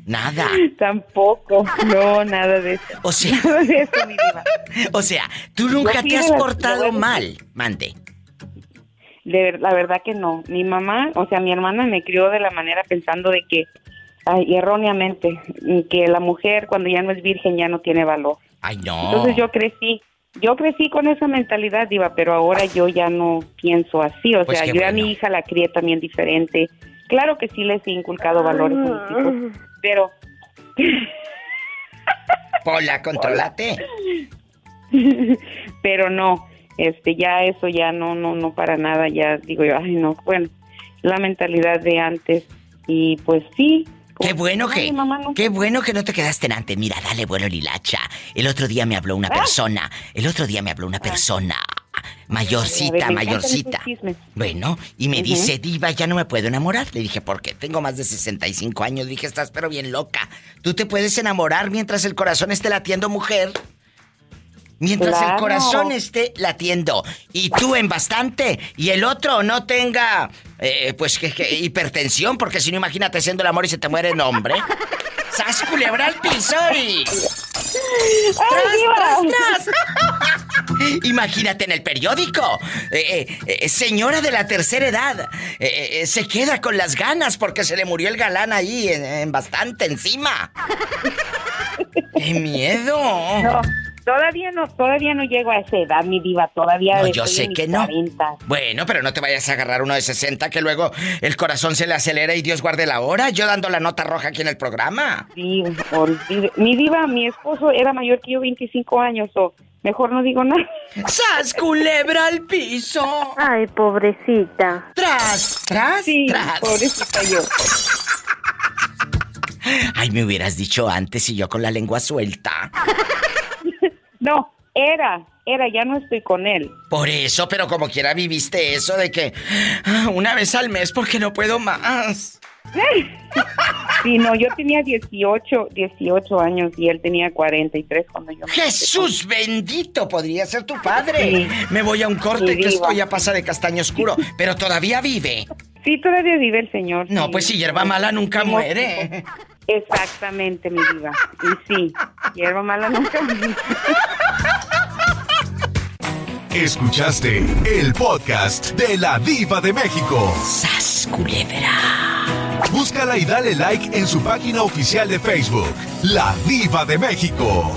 Nada. Tampoco, no, nada de eso. O sea, Nada de eso, mi diva. o sea, tú nunca te has portado mal. Mande. De la verdad que no. Mi mamá, o sea, mi hermana me crió de la manera pensando de que, ay, erróneamente, que la mujer cuando ya no es virgen ya no tiene valor. Ay, no. Entonces yo crecí, yo crecí con esa mentalidad, Diva, pero ahora yo ya no pienso así. O Pues sea, yo a mi hija la crié también diferente. Claro que sí les he inculcado valores a mis hijos, pero Pola, controlate. [LAUGHS] pero no, este, ya eso ya no, no, no para nada, ya digo yo, ay no, bueno, la mentalidad de antes y pues sí. Qué bueno Ay, que, mamá, no. qué bueno que no te quedaste en antes. Mira, dale vuelo Lilacha. El otro día me habló Ah. una persona. El otro día me habló una persona. Ver, Mayorcita, mayorcita. Bueno, y me dice, Diva, ya no me puedo enamorar. Le dije, ¿por qué? Tengo más de 65 años. Le dije, estás pero bien loca. Tú te puedes enamorar mientras el corazón esté latiendo, mujer. Mientras el corazón esté latiendo. Y tú en bastante. Y el otro no tenga, eh, pues, que, que hipertensión. Porque si no, imagínate siendo el amor y se te muere el hombre. ¡Sas culebra al piso y... ¡Tras, tras, tras! Imagínate en el periódico. eh, eh, eh, señora de la tercera edad. se queda con las ganas porque se le murió el galán ahí en, en bastante encima. [LAUGHS] ¡Qué miedo! No, todavía no, todavía no llego a esa edad, mi diva, todavía No, yo sé que no. 40. Bueno, pero no te vayas a agarrar uno de 60 que luego el corazón se le acelera y Dios guarde la hora. Yo dando la nota roja aquí en el programa. Sí, olvide- Mi diva, mi esposo era mayor que yo 25 años, o mejor no digo nada. ¡Sas, culebra al piso! Ay, pobrecita. ¡Tras, tras, Sí, tras! pobrecita yo. Ay, me hubieras dicho antes y yo con la lengua suelta. No, era, era, ya no estoy con él. Por eso, pero como quiera viviste eso de que ah, una vez al mes porque no puedo más. [LAUGHS] Sí, no, yo tenía 18, 18 años y él tenía 43 cuando yo me Jesús bendito, podría ser tu padre. Sí. Me voy a un corte Mi que diva. esto ya pasa de castaño oscuro, [LAUGHS] pero todavía vive. Sí, todavía vive el señor. No, sí. pues si hierba mala nunca muere. Exactamente, mi diva. Y sí, hierba mala nunca. Escuchaste el podcast de la Diva de México. ¡Sas, culebra! Búscala y dale like en su página oficial de Facebook, La Diva de México.